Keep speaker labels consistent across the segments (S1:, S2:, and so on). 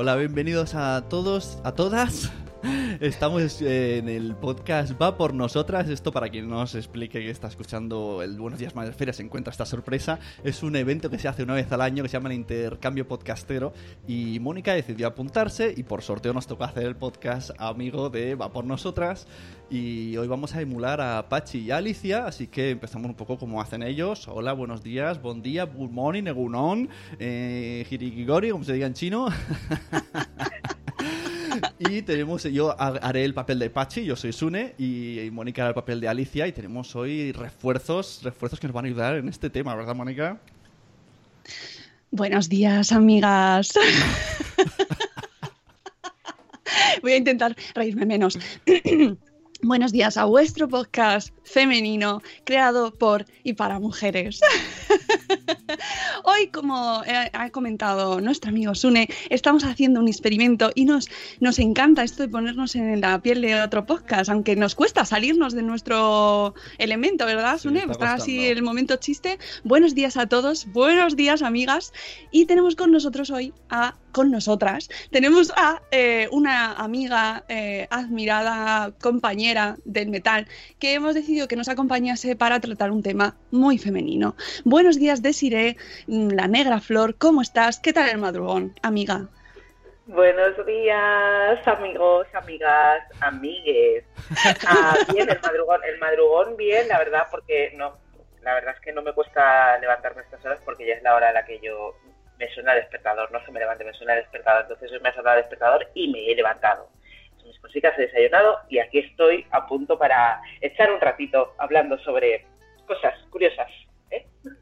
S1: Hola, bienvenidos a todos, a todas. Estamos en el podcast Va por Nosotras. Esto para quien no os explique que está escuchando el Buenos Días Madresfera se encuentra esta sorpresa. Es un evento que se hace una vez al año que se llama el Intercambio Podcastero. Y Mónica decidió apuntarse y por sorteo nos tocó hacer el podcast amigo de Va por Nosotras. Y hoy vamos a emular a Pachi y a Alicia, así que empezamos un poco como hacen ellos. Hola, buenos días, buen día, good morning, egunon, eh, como se diga en chino. y tenemos, yo ha- haré el papel de Pachi, yo soy Sune, y, y Mónica hará el papel de Alicia, y tenemos hoy refuerzos, refuerzos que nos van a ayudar en este tema, ¿verdad, Mónica?
S2: Buenos días, amigas. Voy a intentar reírme menos. Buenos días a vuestro podcast femenino creado por y para mujeres. Hoy, como eh, ha comentado nuestro amigo Sune, estamos haciendo un experimento y nos, nos encanta esto de ponernos en la piel de otro podcast, aunque nos cuesta salirnos de nuestro elemento, ¿verdad,
S1: Sí,
S2: Sune?
S1: está
S2: Está así el momento chiste. Buenos días a todos, buenos días, amigas. Y tenemos con nosotros hoy a, con nosotras, tenemos a eh, una amiga eh, admirada, compañera del metal, que hemos decidido que nos acompañase para tratar un tema muy femenino. Buenos días, Desiree, la negra flor, ¿cómo estás? ¿Qué tal el madrugón, amiga?
S3: Buenos días, amigos, amigas, amigues. Ah, bien, el madrugón, el madrugón bien, la verdad, porque no, la verdad es que no me cuesta levantarme estas horas porque ya es la hora a la que yo me suena el despertador, no se me levante, me suena el despertador, entonces hoy me ha sonado el despertador y me he levantado. Mis cositas, he desayunado y aquí estoy a punto para echar un ratito hablando sobre cosas curiosas.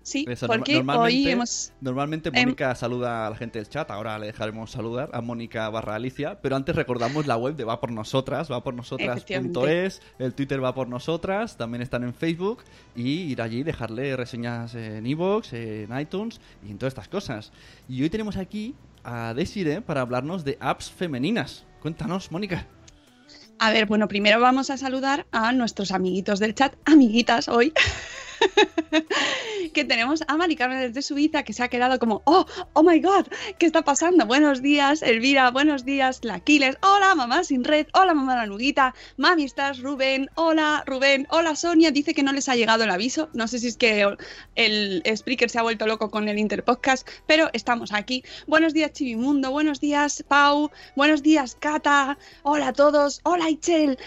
S2: Sí,
S1: Eso,
S2: porque hoy
S1: normalmente-
S2: hemos...
S1: Normalmente
S2: Em-
S1: Mónica saluda a la gente del chat, ahora le dejaremos saludar a Mónica barra Alicia, pero antes recordamos la web de Va por Nosotras, va por nosotras.es, el Twitter va por nosotras, también están en Facebook y ir allí y dejarle reseñas en iVoox, en iTunes y en todas estas cosas. Y hoy tenemos aquí a Desire para hablarnos de apps femeninas. Cuéntanos, Mónica.
S2: A ver, bueno, primero vamos a saludar a nuestros amiguitos del chat, amiguitas hoy. que tenemos a Mari Carmen desde Suiza que se ha quedado como, oh, oh my god, ¿qué está pasando? Buenos días, Elvira, buenos días, la Aquiles, hola mamá sin red, hola mamá la Luguita, mami estás, Rubén, hola Rubén, hola Sonia, dice que no les ha llegado el aviso, no sé si es que el Spreaker se ha vuelto loco con el Interpodcast, pero estamos aquí. Buenos días Chivimundo, buenos días Pau, buenos días Cata, hola a todos, hola Ichel.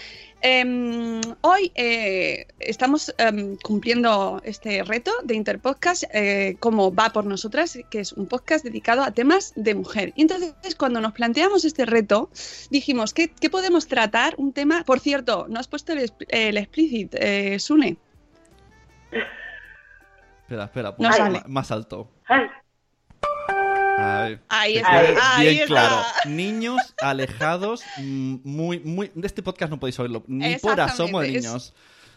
S2: Em, hoy eh, estamos em, cumpliendo este reto de Interpodcast eh, como va por nosotras, que es un podcast dedicado a temas de mujer. Y entonces cuando nos planteamos este reto, dijimos, ¿qué, qué podemos tratar? Un tema, por cierto, no has puesto el, el explicit, eh, Sune.
S1: Espera, espera,
S2: No sale.
S1: ma- más alto.
S3: Ay,
S1: Ahí.
S2: Ahí está, ahí
S1: bien
S2: está.
S1: claro. Niños alejados, mm, muy, muy. De este podcast no podéis oírlo. Ni por asomo de
S2: es-
S1: niños.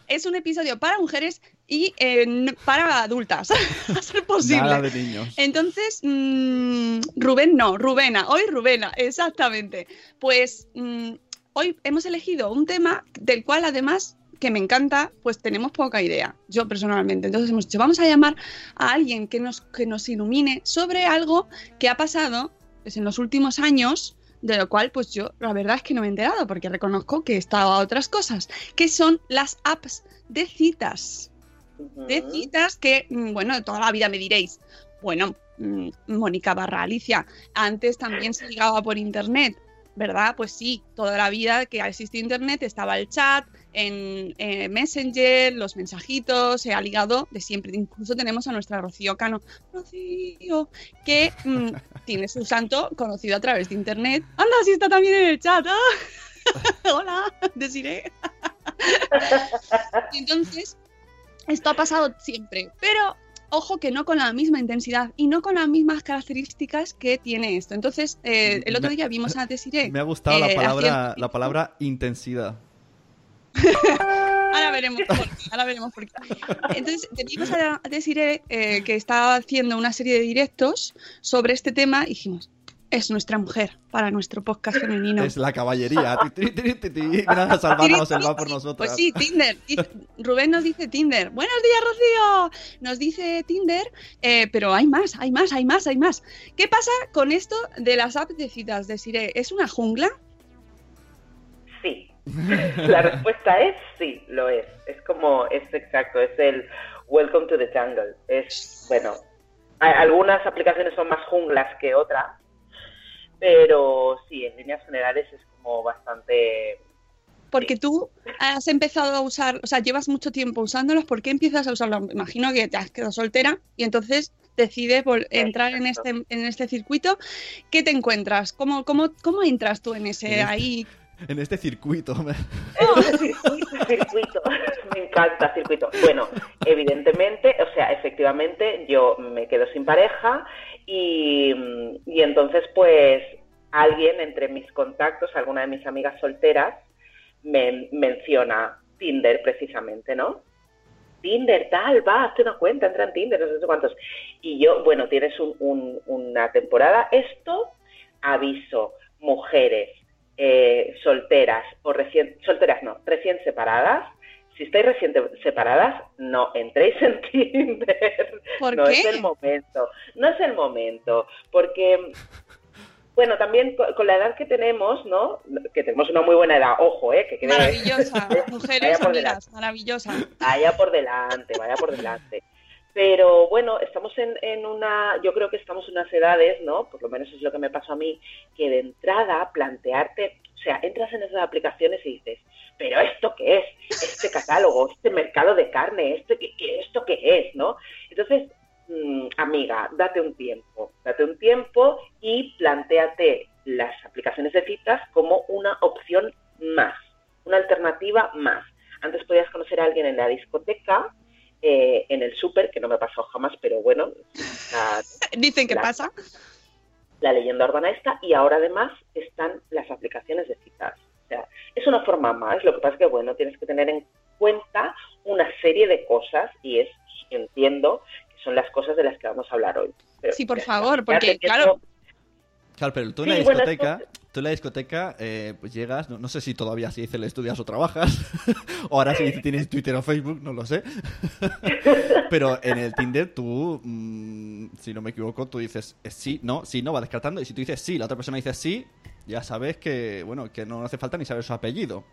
S2: es un episodio para mujeres y eh, para adultas, a ser posible.
S1: Nada de niños.
S2: Entonces, mm, Rubén no, Rubena, hoy Rubena, exactamente. Pues mm, hoy hemos elegido un tema del cual además que me encanta, pues tenemos poca idea, yo personalmente. Entonces hemos dicho, vamos a llamar a alguien que nos, que nos ilumine sobre algo que ha pasado pues, en los últimos años, de lo cual pues yo la verdad es que no me he enterado, porque reconozco que he estado a otras cosas, que son las apps de citas. De citas que, mm, bueno, toda la vida me diréis, bueno, mm, Mónica barra Alicia, antes también se ligaba por internet. ¿verdad? Pues sí, toda la vida que ha existido Internet estaba el chat, en eh, Messenger, los mensajitos, se ha ligado de siempre. Incluso tenemos a nuestra Rocío Cano, Rocío, que mm, tiene su santo conocido a través de Internet. ¡Anda, sí está también en el chat! ¡Ah! Hola, deciré. Entonces, esto ha pasado siempre, pero ojo que no con la misma intensidad y no con las mismas características que tiene esto. Entonces, eh, el otro día vimos a Desiree.
S1: Me ha gustado la
S2: eh,
S1: palabra,
S2: haciendo-
S1: la palabra intensidad.
S2: Ahora veremos por qué. Ahora veremos por qué. Entonces, te vimos a Desiree eh, que estaba haciendo una serie de directos sobre este tema y dijimos, es nuestra mujer para nuestro podcast femenino.
S1: Es la caballería. Ti, ti, ti, ti, ti. Ven a salvarnos, él va por nosotros.
S2: Pues sí, Tinder. Rubén nos dice Tinder. Buenos días, Rocío. Nos dice Tinder, eh, pero hay más, hay más, hay más, hay más. ¿Qué pasa con esto de las apps de citas de Sire? ¿Es una jungla?
S3: Sí. La respuesta es sí, lo es. Es como, es exacto, es el Welcome to the Jungle. Es, bueno, algunas aplicaciones son más junglas que otras, pero sí, en líneas generales es como bastante...
S2: Porque tú has empezado a usar, o sea, llevas mucho tiempo usándolos, ¿por qué empiezas a usarlos? Me Imagino que te has quedado soltera y entonces decides entrar en este, en este circuito. ¿Qué te encuentras? ¿Cómo, cómo, cómo entras tú en ese ahí?
S1: En este circuito.
S3: Es circuito, circuito. Me encanta circuito. Bueno, evidentemente, o sea, efectivamente, yo me quedo sin pareja y, y entonces, pues, alguien entre mis contactos, alguna de mis amigas solteras, me menciona Tinder precisamente, ¿no? Tinder, tal, va, hazte una cuenta, entra en Tinder, no sé cuántos. Y yo, bueno, tienes un- un- una temporada. Esto, aviso, mujeres eh, solteras o recién, solteras no, recién separadas. Si estáis recién separadas, no entréis en Tinder.
S2: ¿Por
S3: no
S2: qué?
S3: es el momento. No es el momento, porque bueno, también co- con la edad que tenemos, ¿no? Que tenemos una muy buena edad, ojo, ¿eh? Que quede-
S2: Maravillosa, mujeres amigas, maravillosa.
S3: Vaya por delante, vaya por delante. Pero bueno, estamos en, una, yo creo que estamos en unas edades, ¿no? Por lo menos es lo que me pasó a mí, que de entrada plantearte, o sea, entras en esas aplicaciones y dices, pero ¿esto qué es? Este catálogo, este mercado de carne, este ¿esto qué es? ¿No? Entonces, mm, amiga, date un tiempo, date un tiempo y planteate las aplicaciones de citas como una opción más, una alternativa más. Antes podías conocer a alguien en la discoteca, eh, en el súper, que no me pasó jamás, pero bueno, la,
S2: Dicen que
S3: La-
S2: pasa.
S3: la leyenda urbana está, y ahora además están las aplicaciones de citas. O sea, es una forma más, lo que pasa es que, bueno, tienes que tener en cuenta una serie de cosas, y es, entiendo, que son las cosas de las que vamos a hablar hoy. Pero
S2: Sí, por favor, porque, claro,
S1: Claro, pero tú en la
S3: bueno,
S1: discoteca,
S3: esto-
S1: tú en la discoteca, eh, pues llegas, no, no sé si todavía si dice estudias o trabajas, o ahora si tienes Twitter o Facebook, no lo sé. pero en el Tinder tú, mm, si no me equivoco, tú dices eh, sí, no, sí, no, va descartando, y si tú dices sí, la otra persona dice sí, ya sabes que, bueno, que no hace falta ni saber su apellido,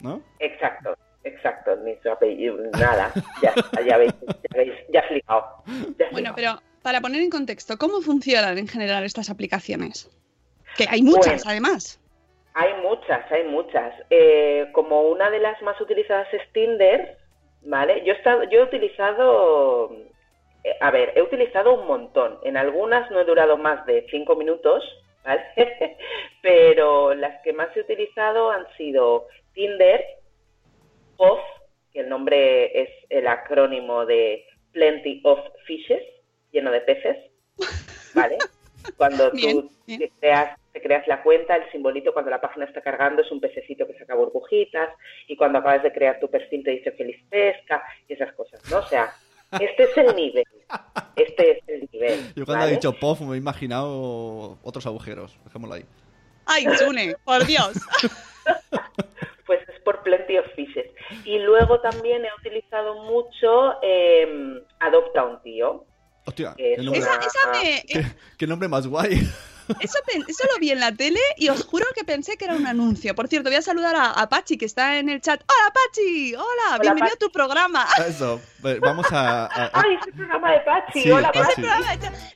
S1: ¿no?
S3: Exacto, exacto, ni su apellido, nada, ya, ya veis, ya veis, ya has ya has
S2: bueno, pero para poner en contexto, ¿cómo funcionan en general estas aplicaciones? Que hay muchas,
S3: Bueno.
S2: además.
S3: Hay muchas, hay muchas. Eh, como una de las más utilizadas es Tinder, ¿vale? Yo he, estado, yo he utilizado, eh, a ver, he utilizado un montón. En algunas no he durado más de cinco minutos, ¿vale? Pero las que más he utilizado han sido Tinder, Off, que el nombre es el acrónimo de Plenty of Fishes, lleno de peces, ¿vale? Cuando
S2: Bien,
S3: tú
S2: bien.
S3: te creas, te creas la cuenta, el simbolito cuando la página está cargando es un pececito que saca burbujitas y cuando acabas de crear tu perfil te dice feliz pesca y esas cosas, ¿no? O sea, este es el nivel. Este es el nivel.
S1: Yo cuando
S3: ¿vale?
S1: he dicho POF me he imaginado otros agujeros. Dejémoslo ahí.
S2: Ay, Sune, por Dios.
S3: Pues es por Plenty of Fishes. Y luego también he utilizado mucho eh, Adopta un tío.
S1: Hostia, qué nombre,
S2: Esa, esa me,
S1: qué- qué nombre más guay.
S2: Eso, lo vi en la tele y os juro que pensé que era un anuncio. Por cierto, voy a saludar a, a Pachi, que está en el chat. ¡Hola, Pachi! ¡Hola! bienvenido a tu programa.
S1: Eso, pues vamos a... a- a-
S3: ¡Ay, es el programa de Pachi!
S1: Sí,
S3: ¡Hola,
S1: Pachi.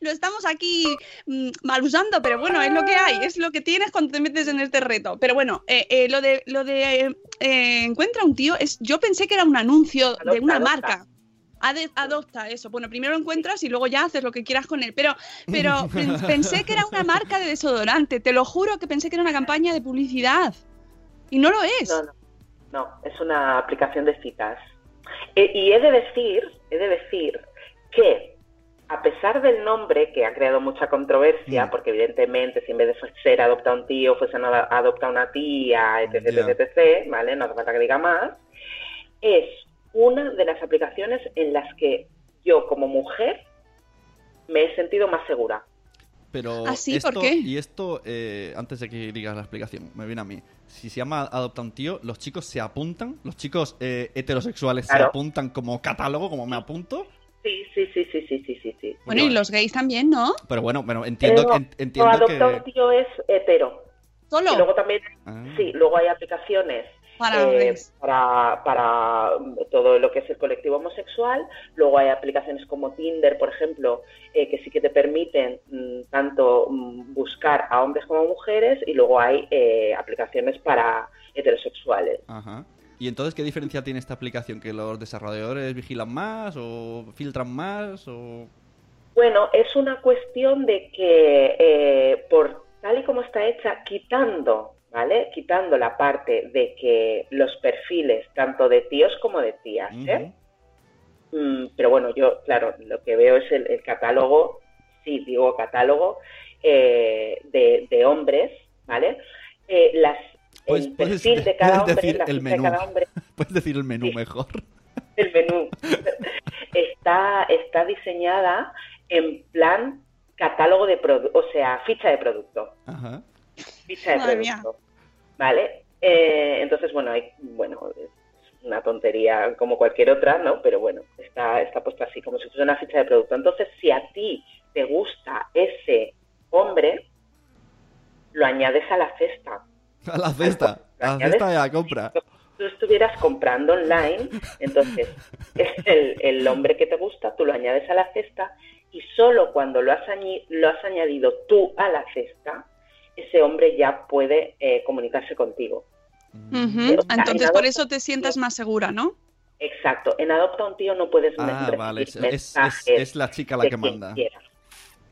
S2: Lo estamos aquí mm, mal usando, pero bueno, es lo que hay, es lo que tienes cuando te metes en este reto. Pero bueno, eh, eh, lo de lo de eh, eh, encuentra un tío es, yo pensé que era un anuncio de una
S3: adopta.
S2: marca. Ade- adopta eso. Bueno, primero lo encuentras y luego ya haces lo que quieras con él. Pero, pero pen- pensé que era una marca de desodorante. Te lo juro que pensé que era una campaña de publicidad. Y no lo es.
S3: No, no, no, es una aplicación de citas. Eh, y he de decir, he de decir que a pesar del nombre que ha creado mucha controversia,
S1: Mm.
S3: porque evidentemente si en vez de ser adopta un tío fuese a adopta una tía, etc, etc, etc, ¿vale? No hace falta que diga más. Es una de las aplicaciones en las que yo como mujer me he sentido más segura.
S1: Pero
S2: ¿Ah, sí?
S1: esto,
S2: ¿Por qué?
S1: Y esto, eh, antes de que digas la explicación, me viene a mí. Si se llama Adopta un tío, los chicos se apuntan, los chicos eh, heterosexuales se apuntan como catálogo, como me apunto.
S3: Sí, sí, sí, sí, sí, sí, sí.
S2: Bueno, y los gays también, ¿no?
S1: Pero bueno, bueno entiendo,
S3: Eh, no,
S1: entiendo
S3: no, adopta un
S1: que...
S3: tío es hetero.
S2: Solo
S3: Y luego también,
S1: Ah.
S3: sí, luego hay aplicaciones
S2: para
S3: eh, para, para mm, todo lo que es el colectivo homosexual. Luego hay aplicaciones como Tinder, por ejemplo, eh, que sí que te permiten mm, tanto mm, buscar a hombres como a mujeres. Y luego hay eh, aplicaciones para heterosexuales.
S1: Ajá. ¿Y entonces qué diferencia tiene esta aplicación? ¿Que los desarrolladores vigilan más o filtran más o...?
S3: Bueno, es una cuestión de que eh, por tal y como está hecha, quitando, ¿vale? Quitando la parte de que los perfiles, tanto de tíos como de tías, ¿eh? Mm, pero bueno, yo, claro, lo que veo es el, el catálogo, sí, digo catálogo, eh, de, de hombres, ¿vale? Eh, las,
S1: Pues-
S3: el
S1: puedes-
S3: perfil de cada hombre,
S1: decir
S3: la
S1: el
S3: ficha de
S1: menú.
S3: cada hombre,
S1: Puedes decir el menú
S3: Sí.
S1: mejor.
S3: el menú, está, está diseñada en plan catálogo de producto, o sea, ficha de producto.
S1: Ajá.
S3: Ficha de
S2: Madre mía.
S3: producto. ¿Vale? Eh, entonces, bueno, hay, bueno, es una tontería como cualquier otra, ¿no? Pero bueno, está, está puesto así, como si fuese una ficha de producto. Entonces, si a ti te gusta ese hombre, lo añades a la cesta.
S1: A la cesta. A la
S3: Añades-
S1: cesta de la compra.
S3: Tú estuvieras comprando online, entonces es el, el hombre que te gusta, tú lo añades a la cesta y solo cuando lo has, añi- lo has añadido tú a la cesta, ese hombre ya puede eh, comunicarse contigo.
S2: Ujú.
S3: o sea,
S2: Entonces
S3: en
S2: por eso te sientas más segura, ¿no?
S3: Exacto. En Adopta un tío no puedes
S1: Ah, vale. Es, es,
S3: mensajes
S1: es- es la chica la que manda.
S3: quieras.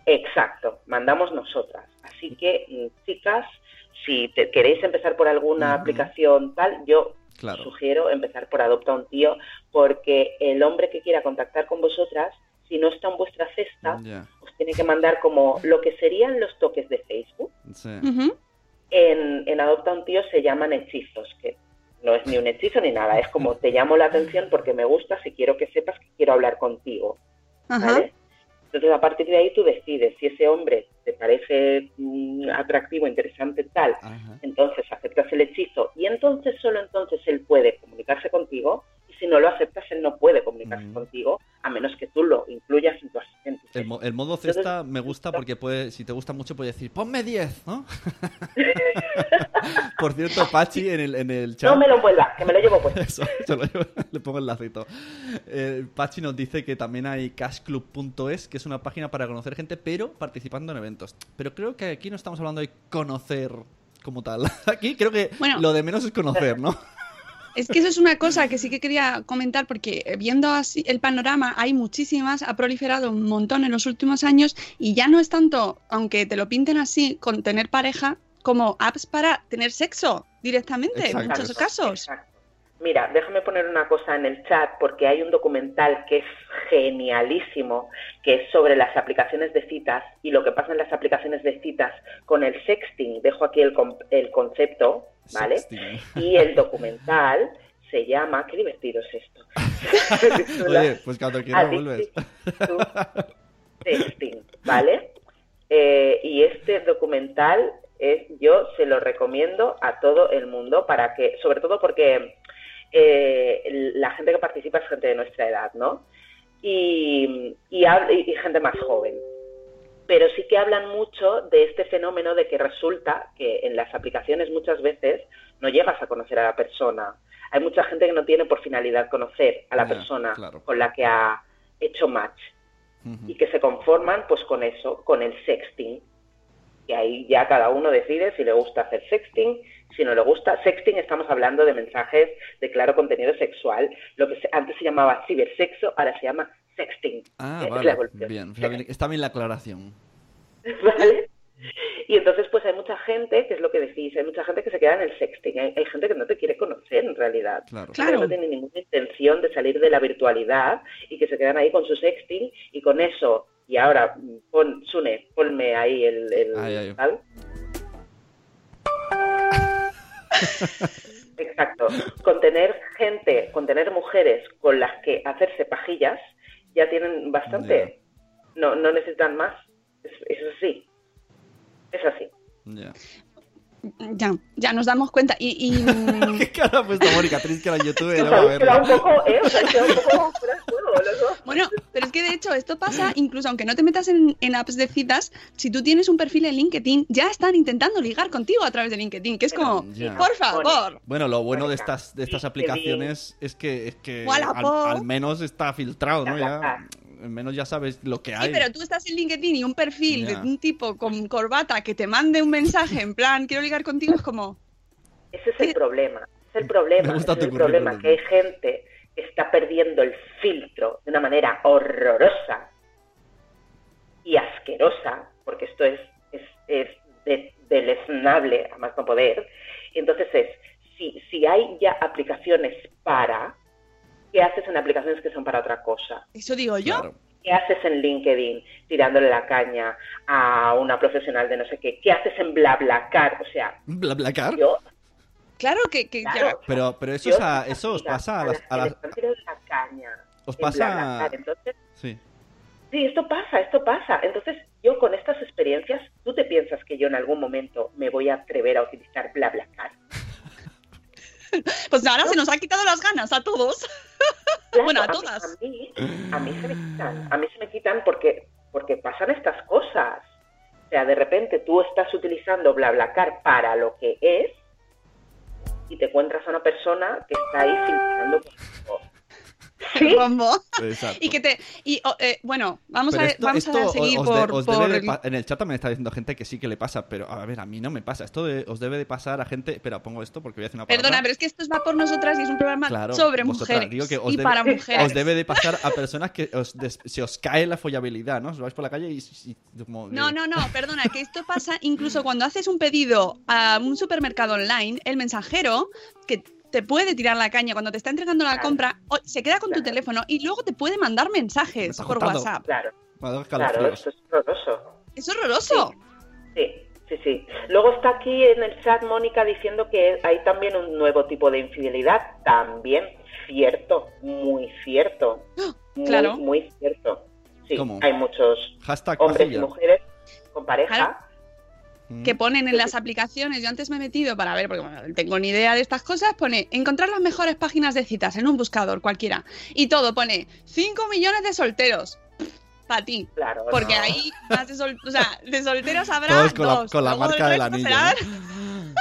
S3: Exacto. Mandamos nosotras. Así que, mm, chicas, si te queréis empezar por alguna aplicación tal, yo
S1: Claro.
S3: sugiero empezar por Adopta un tío, porque el hombre que quiera contactar con vosotras, si no está en vuestra cesta. Tiene que mandar como lo que serían los toques de Facebook.
S1: Sí.
S3: En, en Adopta un tío se llaman hechizos, que no es ni un hechizo ni nada, es como te llamo la atención porque me gustas y quiero que sepas que quiero hablar contigo. ¿vale? Entonces, a partir de ahí tú decides si ese hombre te parece mm, atractivo, interesante, tal, entonces aceptas el hechizo y entonces solo entonces él puede comunicarse contigo si no lo aceptas él no puede comunicarse
S1: Mm.
S3: contigo a menos que tú lo incluyas en tu asistente.
S1: El, mo- el modo
S3: Entonces-
S1: cesta me gusta porque puede, si te gusta mucho puede decir, ponme 10, ¿no? Por cierto, Pachi en el, en el chat...
S3: No me lo envuelvas, que me lo llevo puesto.
S1: Eso, se lo llevo- le pongo el lacito. Eh, Pachi nos dice que también hay cashclub.es, que es una página para conocer gente, pero participando en eventos. Pero creo que aquí no estamos hablando de conocer como tal. Aquí creo que
S2: Bueno.
S1: lo de menos es conocer, ¿no?
S2: Es que eso es una cosa que sí que quería comentar porque eh, viendo así el panorama hay muchísimas, ha proliferado un montón en los últimos años y ya no es tanto, aunque te lo pinten así, con tener pareja, como apps para tener sexo directamente en muchos casos.
S3: Exacto. Mira, déjame poner una cosa en el chat porque hay un documental que es genialísimo, que es sobre las aplicaciones de citas y lo que pasa en las aplicaciones de citas con el sexting. Dejo aquí el, el concepto, ¿vale? Y el documental se llama, qué divertido es esto.
S1: Oye, pues cuando quieras vuelves.
S3: Sexting, ¿vale? Eh, y este documental es, yo se lo recomiendo a todo el mundo para que, sobre todo porque eh, la gente que participa es gente de nuestra edad, ¿no? Y- y gente más joven. Pero sí que hablan mucho de este fenómeno de que resulta que en las aplicaciones muchas veces no llegas a conocer a la persona. Hay mucha gente que no tiene por finalidad conocer a la persona
S1: claro.
S3: con la que ha hecho match y que se conforman pues con eso, con el sexting. Y ahí ya cada uno decide si le gusta hacer sexting, si no le gusta. Sexting estamos hablando de mensajes de claro contenido sexual. Lo que antes se llamaba cibersexo, ahora se llama sexting.
S1: Ah,
S3: Es
S1: vale. Bien, está bien- la aclaración.
S3: ¿Vale? Y entonces, pues hay mucha gente, que es lo que decís, hay mucha gente que se queda en el sexting. Hay, hay gente que no te quiere conocer en realidad.
S1: Claro.
S3: Que
S2: Claro.
S3: no tiene ninguna intención de salir de la virtualidad y que se quedan ahí con su sexting y con eso. Y ahora, pon, Sune, ponme ahí el. el
S1: Ay, ay.
S3: tal. Exacto. Con tener gente, con tener mujeres con las que hacerse pajillas, ya tienen bastante. No, no necesitan más. Es, es así. Es así.
S1: Ya,
S2: ya nos damos cuenta. Y, y,
S1: ¿Qué cara ha puesto Mónica? Tenéis que ir a YouTube y
S3: Os
S1: luego a
S3: habéis quedado un
S1: verlo.
S3: poco, ¿eh? Un poco fuera de juego, los dos.
S2: bueno, pero es que de hecho esto pasa incluso aunque no te metas en, en apps de citas, si tú tienes un perfil en LinkedIn, ya están intentando ligar contigo a través de LinkedIn, que es como, por favor.
S1: Bueno, lo bueno de estas, de estas aplicaciones es que, es que al, al menos está filtrado, ¿no? Ya, al menos ya sabes lo que
S2: Sí,
S1: hay.
S2: pero tú estás en LinkedIn y un perfil de un tipo con corbata que te mande un mensaje en plan, quiero ligar contigo, es como,
S3: Ese es el problema. Es el problema.
S1: Me gusta
S3: ese es
S1: tu
S3: el problema que hay gente que está perdiendo el filtro de una manera horrorosa y asquerosa, porque esto es, es, es de- deleznable a más no poder. Y entonces es, si, si hay ya aplicaciones para, ¿qué haces en aplicaciones que son para otra cosa?
S2: eso digo yo.
S1: Claro.
S3: ¿Qué haces en LinkedIn tirándole la caña a una profesional de no sé qué? ¿Qué haces en BlaBlaCar? O sea,
S1: ¿Bla, Blacar?
S3: yo
S2: Claro que, que ya-
S3: Claro.
S1: Pero, pero eso,
S3: Yo
S1: es a- eso os pasa a las... a
S3: la caña
S1: Os pasa...
S3: BlaBlaCar. Entonces,
S1: Sí.
S3: sí, esto pasa, esto pasa. Entonces, yo con estas experiencias, ¿tú te piensas que yo en algún momento me voy a atrever a utilizar BlaBlaCar?
S2: Pues ahora se nos ha quitado las ganas a todos.
S3: Claro,
S2: Bueno, a
S3: mí-
S2: todas.
S3: A mí, a mí se me quitan, a mí se me quitan porque, porque pasan estas cosas. O sea, de repente tú estás utilizando BlaBlaCar para lo que es y te encuentras a una persona que está ahí filtrando. Sí,
S2: Bombo.
S1: Exacto.
S2: Y que te. Y oh, eh, bueno, vamos,
S1: Pero
S2: a,
S1: esto-
S2: vamos a seguir
S1: os de-
S2: por.
S1: os
S2: por
S1: debe de en el chat también está diciendo gente que sí que le pasa, pero a ver, a mí no me pasa. Esto de- os debe de pasar a gente. Espera, pongo esto porque voy a hacer una palabra.
S2: Perdona, pero es que esto va por nosotras y es un programa
S1: Claro,
S2: sobre
S1: vosotras,
S2: mujeres.
S1: digo que os
S2: y
S1: debe-
S2: para mujeres.
S1: Os debe de pasar a personas que os des- se os cae la follabilidad, ¿no? Os vais por la calle y. y- como que-
S2: No, no, no, perdona, que esto pasa incluso cuando haces un pedido a un supermercado online, el mensajero que te puede tirar la caña cuando te está entregando la
S3: Claro.
S2: compra, o- se queda con tu teléfono y luego te puede mandar
S1: Me
S2: mensajes por
S1: juntando.
S2: WhatsApp.
S3: claro, claro, esto es horroroso.
S2: Es horroroso.
S3: Sí, sí, sí. Luego está aquí en el chat Mónica diciendo que hay también un nuevo tipo de infidelidad. También cierto, muy cierto. Muy,
S2: Claro.
S3: muy cierto. Sí,
S1: ¿Cómo?
S3: hay muchos
S1: Hashtag
S3: hombres y mujeres con pareja.
S2: Claro.
S1: Mm.
S2: que ponen en las aplicaciones, yo antes me he metido para ver, porque bueno, no tengo ni idea de estas cosas, pone encontrar las mejores páginas de citas en un buscador cualquiera. Y todo pone 5 millones de solteros. Para ti.
S3: Claro.
S2: Porque
S3: no.
S2: ahí más de, sol- o sea, de solteros habrá
S1: Todos con la,
S2: dos.
S1: con la marca
S2: del
S1: anillo.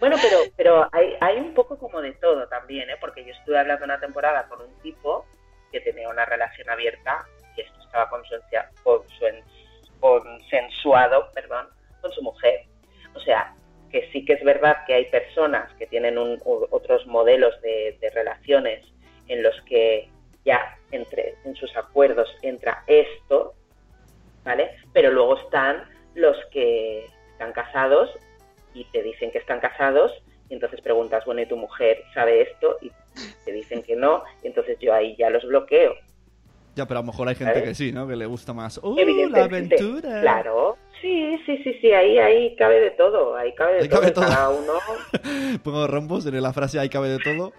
S3: Bueno, pero, pero hay, hay un poco como de todo también, ¿eh? Porque yo estuve hablando una temporada con un tipo que tenía una relación abierta y esto estaba consuen- consensuado, perdón, con su mujer. O sea, que sí que es verdad que hay personas que tienen un- otros modelos de, de relaciones en los que ya entre en sus acuerdos entra esto, ¿vale? Pero luego están los que están casados y te dicen que están casados Y entonces preguntas, bueno, ¿y tu mujer sabe esto? Y te dicen que no, y entonces yo ahí ya los bloqueo.
S1: Ya, pero a lo mejor hay gente
S3: ¿Sabes?
S1: que sí, ¿no? Que le gusta más. ¡Uh, la aventura!
S3: Claro, sí, sí, sí, sí, ahí, ahí cabe de todo, ahí cabe de
S1: Ahí
S3: todo,
S1: cabe todo.
S3: cada uno...
S1: Pongo rombos en la frase ahí cabe de todo.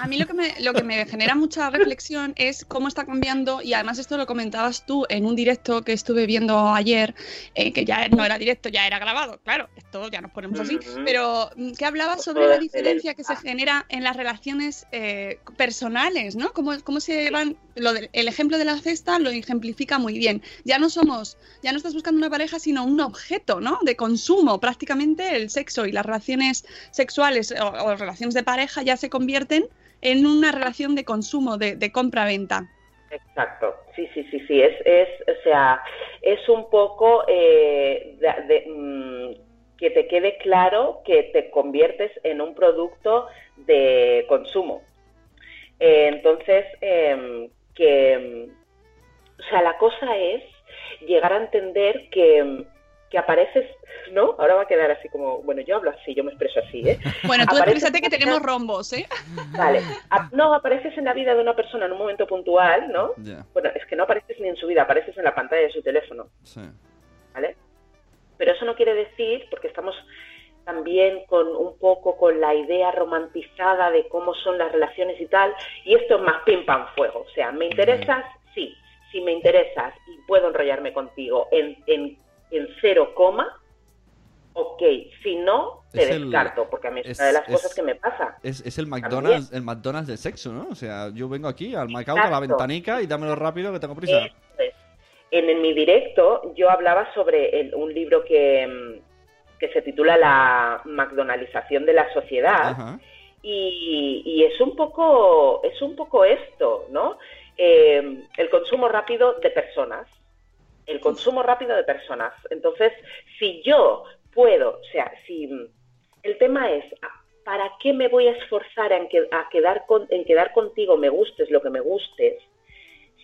S2: A mí lo que, me, lo que me genera mucha reflexión es cómo está cambiando, y además esto lo comentabas tú en un directo que estuve viendo ayer, eh, que ya no era directo, ya era grabado, claro, esto ya nos ponemos así,
S3: Ujú.
S2: pero mm, que hablaba
S3: Todo
S2: sobre la diferencia que se genera en las relaciones eh, personales, ¿no? Cómo, cómo se van, lo del- el ejemplo de la cesta lo ejemplifica muy bien. Ya no somos, ya no estás buscando una pareja, sino un objeto, ¿no? De consumo, prácticamente el sexo y las relaciones sexuales o, relaciones de pareja ya se convierten en una relación de consumo, de, de compra-venta.
S3: Exacto, sí, sí, sí, sí, es, es o sea, es un poco eh, de- mm, que te quede claro que te conviertes en un producto de consumo. Eh, entonces, em, que, em, o sea, la cosa es llegar a entender que, que apareces, ¿no? Ahora va a quedar así como, bueno, yo hablo así, yo me expreso así, ¿eh?
S2: Bueno, tú
S3: Aparece
S2: exprésate que tenemos rombos, ¿eh?
S3: Vale, A- no, apareces en la vida de una persona en un momento puntual, ¿no? Bueno, es que no apareces ni en su vida, apareces en la pantalla de su teléfono,
S1: sí.
S3: ¿vale? Pero eso no quiere decir, porque estamos también con un poco con la idea romantizada de cómo son las relaciones y tal, y esto es más pim pam fuego, o sea, ¿me interesas? Sí, si me interesas y puedo enrollarme contigo en, en, en cero coma, ok, si no, te
S1: Es el-
S3: descarto, porque a mí es,
S1: es-
S3: una de las cosas que me pasa.
S1: Es, es el McDonald's, el McDonald's del sexo, ¿no? O sea, yo vengo aquí al Macao a la ventanica y dámelo rápido que tengo prisa.
S3: En, en mi directo yo hablaba sobre el- un libro que, mm, que se titula La McDonaldización de la sociedad
S1: Ajá.
S3: y, y es un poco es un poco esto, ¿no? Eh, el consumo rápido de personas, el consumo rápido de personas. Entonces, si yo puedo, o sea, si el tema es ah, ¿para qué me voy a esforzar en, que- a quedar con- en quedar contigo, me gustes lo que me gustes,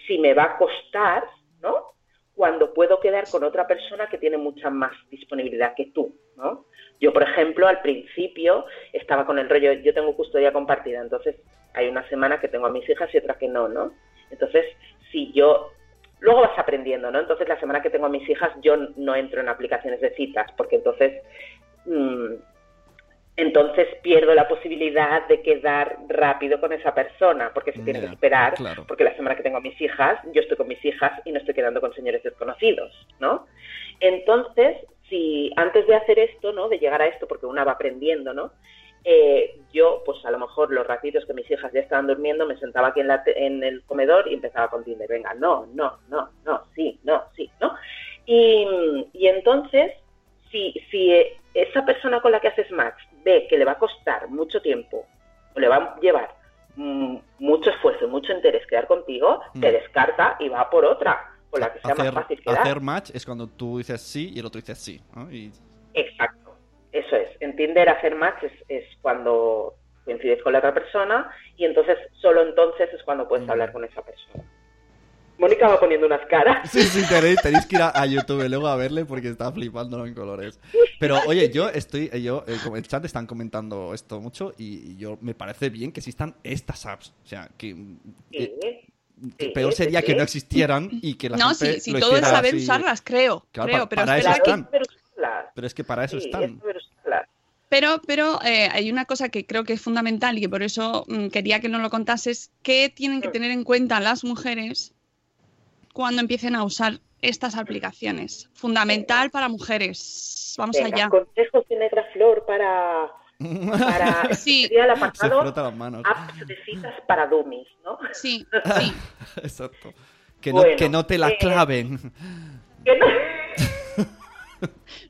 S3: si me va a costar, ¿no? Cuando puedo quedar con otra persona que tiene mucha más disponibilidad que tú, ¿no? Yo, por ejemplo, al principio estaba con el rollo, yo tengo custodia compartida, entonces hay una semana que tengo a mis hijas y otra que no, ¿no? Entonces, si yo luego vas aprendiendo, ¿no? Entonces, la semana que tengo a mis hijas, yo no entro en aplicaciones de citas, porque entonces, mm, entonces pierdo la posibilidad de quedar rápido con esa persona, porque se tiene que esperar,
S1: claro.
S3: porque la semana que tengo a mis hijas, yo estoy con mis hijas y no estoy quedando con señores desconocidos, ¿no? Entonces, si antes de hacer esto, ¿no? De llegar a esto, porque una va aprendiendo, ¿no? Eh, yo, pues a lo mejor los ratitos que mis hijas ya estaban durmiendo, me sentaba aquí en, la te- en el comedor y empezaba con Tinder. Venga, no, no, no, no, sí, no, sí, ¿no? Y, y entonces, si, si eh, esa persona con la que haces match ve que le va a costar mucho tiempo o le va a llevar mm, mucho esfuerzo y mucho interés quedar contigo, te
S1: Mm.
S3: descarta y va por otra, con la que sea
S1: hacer,
S3: más fácil quedar.
S1: hacer match es cuando tú dices sí y el otro dice sí. ¿no? Y
S3: Exacto, eso es. En Tinder hacer match es, es cuando coincides con la otra persona y entonces, solo entonces es cuando puedes hablar con esa persona. Mónica va poniendo unas caras.
S1: Sí, sí, tenéis, tenéis que ir a, a YouTube luego a verle porque está flipándolo en colores. Pero oye, yo estoy, eh, yo, eh, como el chat están comentando esto mucho y, y yo me parece bien que existan estas apps. O sea, que,
S3: Sí,
S1: eh,
S3: sí,
S1: peor sería
S3: sí,
S1: que no existieran y que la
S2: No,
S1: gente
S2: sí, sí,
S1: lo
S2: todo es saber
S1: así.
S2: usarlas, creo.
S1: Claro,
S2: creo
S1: pa-
S2: pero
S1: para
S2: espera
S1: eso
S2: que-
S1: están.
S3: Pero usarlas.
S1: Pero es que para eso
S3: Sí,
S1: están.
S3: es.
S2: Pero, pero eh, hay una cosa que creo que es fundamental y que por eso mm, quería que nos lo contases, ¿qué tienen que tener en cuenta las mujeres cuando empiecen a usar estas aplicaciones? Fundamental para mujeres. Vamos
S3: Venga,
S2: allá.
S3: consejos de negra flor para, para
S2: Sí.
S3: sería el
S1: Se
S3: apartado
S1: frota las manos.
S3: apps de citas para dummies, ¿no?
S2: Sí, sí.
S1: Exacto. Que no,
S3: Bueno,
S1: que no te la
S3: eh,
S1: claven.
S3: Que no-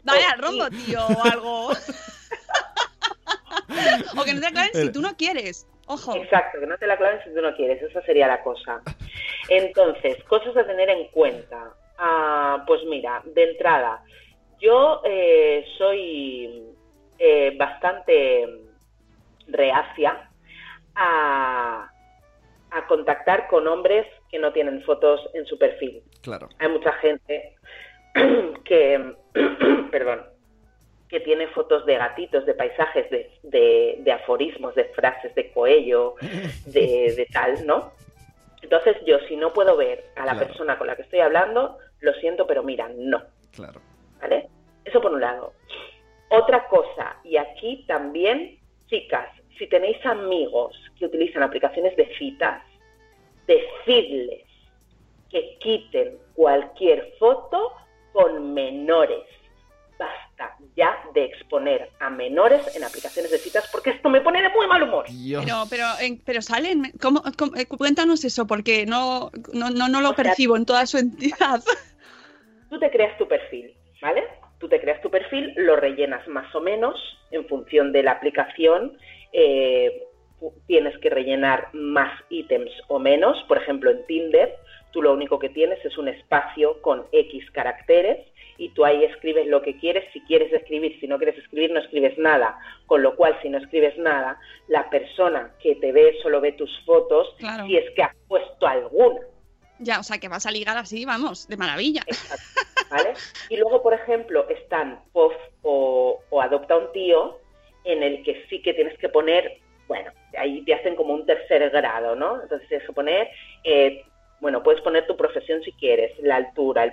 S2: Vaya al rombo, tío, o algo. O que no te aclaren si tú no quieres. Ojo.
S3: Exacto, que no te la claven si tú no quieres, esa sería la cosa. Entonces, cosas a tener en cuenta. Ah, pues mira, de entrada, yo eh, soy eh, bastante reacia a, a contactar con hombres que no tienen fotos en su perfil.
S1: Claro.
S3: Hay mucha gente que, perdón, que tiene fotos de gatitos, de paisajes, de, de- de aforismos, de frases de Coello, de, de tal, ¿no? Entonces yo si no puedo ver a la
S1: Claro.
S3: persona con la que estoy hablando, lo siento, pero mira, no.
S1: Claro.
S3: ¿Vale? Eso por un lado. Otra cosa, y aquí también, chicas, si tenéis amigos que utilizan aplicaciones de citas, decidles que quiten cualquier foto con menores. Basta ya de exponer a menores en aplicaciones de citas porque esto me pone de muy mal humor.
S1: Dios.
S2: Pero, pero, en- pero salen, ¿cómo, cómo- eh, cuéntanos eso, porque no, no, no, no lo
S3: O sea,
S2: percibo en toda su entidad.
S3: tú te creas tu perfil, ¿vale? Tú te creas tu perfil, lo rellenas más o menos en función de la aplicación. eh, tienes que rellenar más ítems o menos. Por ejemplo, en Tinder, tú lo único que tienes es un espacio con X caracteres y tú ahí escribes lo que quieres. Si quieres escribir, si no quieres escribir, no escribes nada. Con lo cual, si no escribes nada, la persona que te ve solo ve tus fotos
S2: Claro.
S3: si es que has puesto alguna.
S2: Ya, o sea, que vas a ligar así, vamos, de maravilla.
S3: Exacto, ¿vale? Y luego, por ejemplo, están POF o, o Adopta un tío, en el que sí que tienes que poner, bueno, ahí te hacen como un tercer grado, ¿no? Entonces tienes que poner, eh, bueno, puedes poner tu profesión si quieres, la altura, el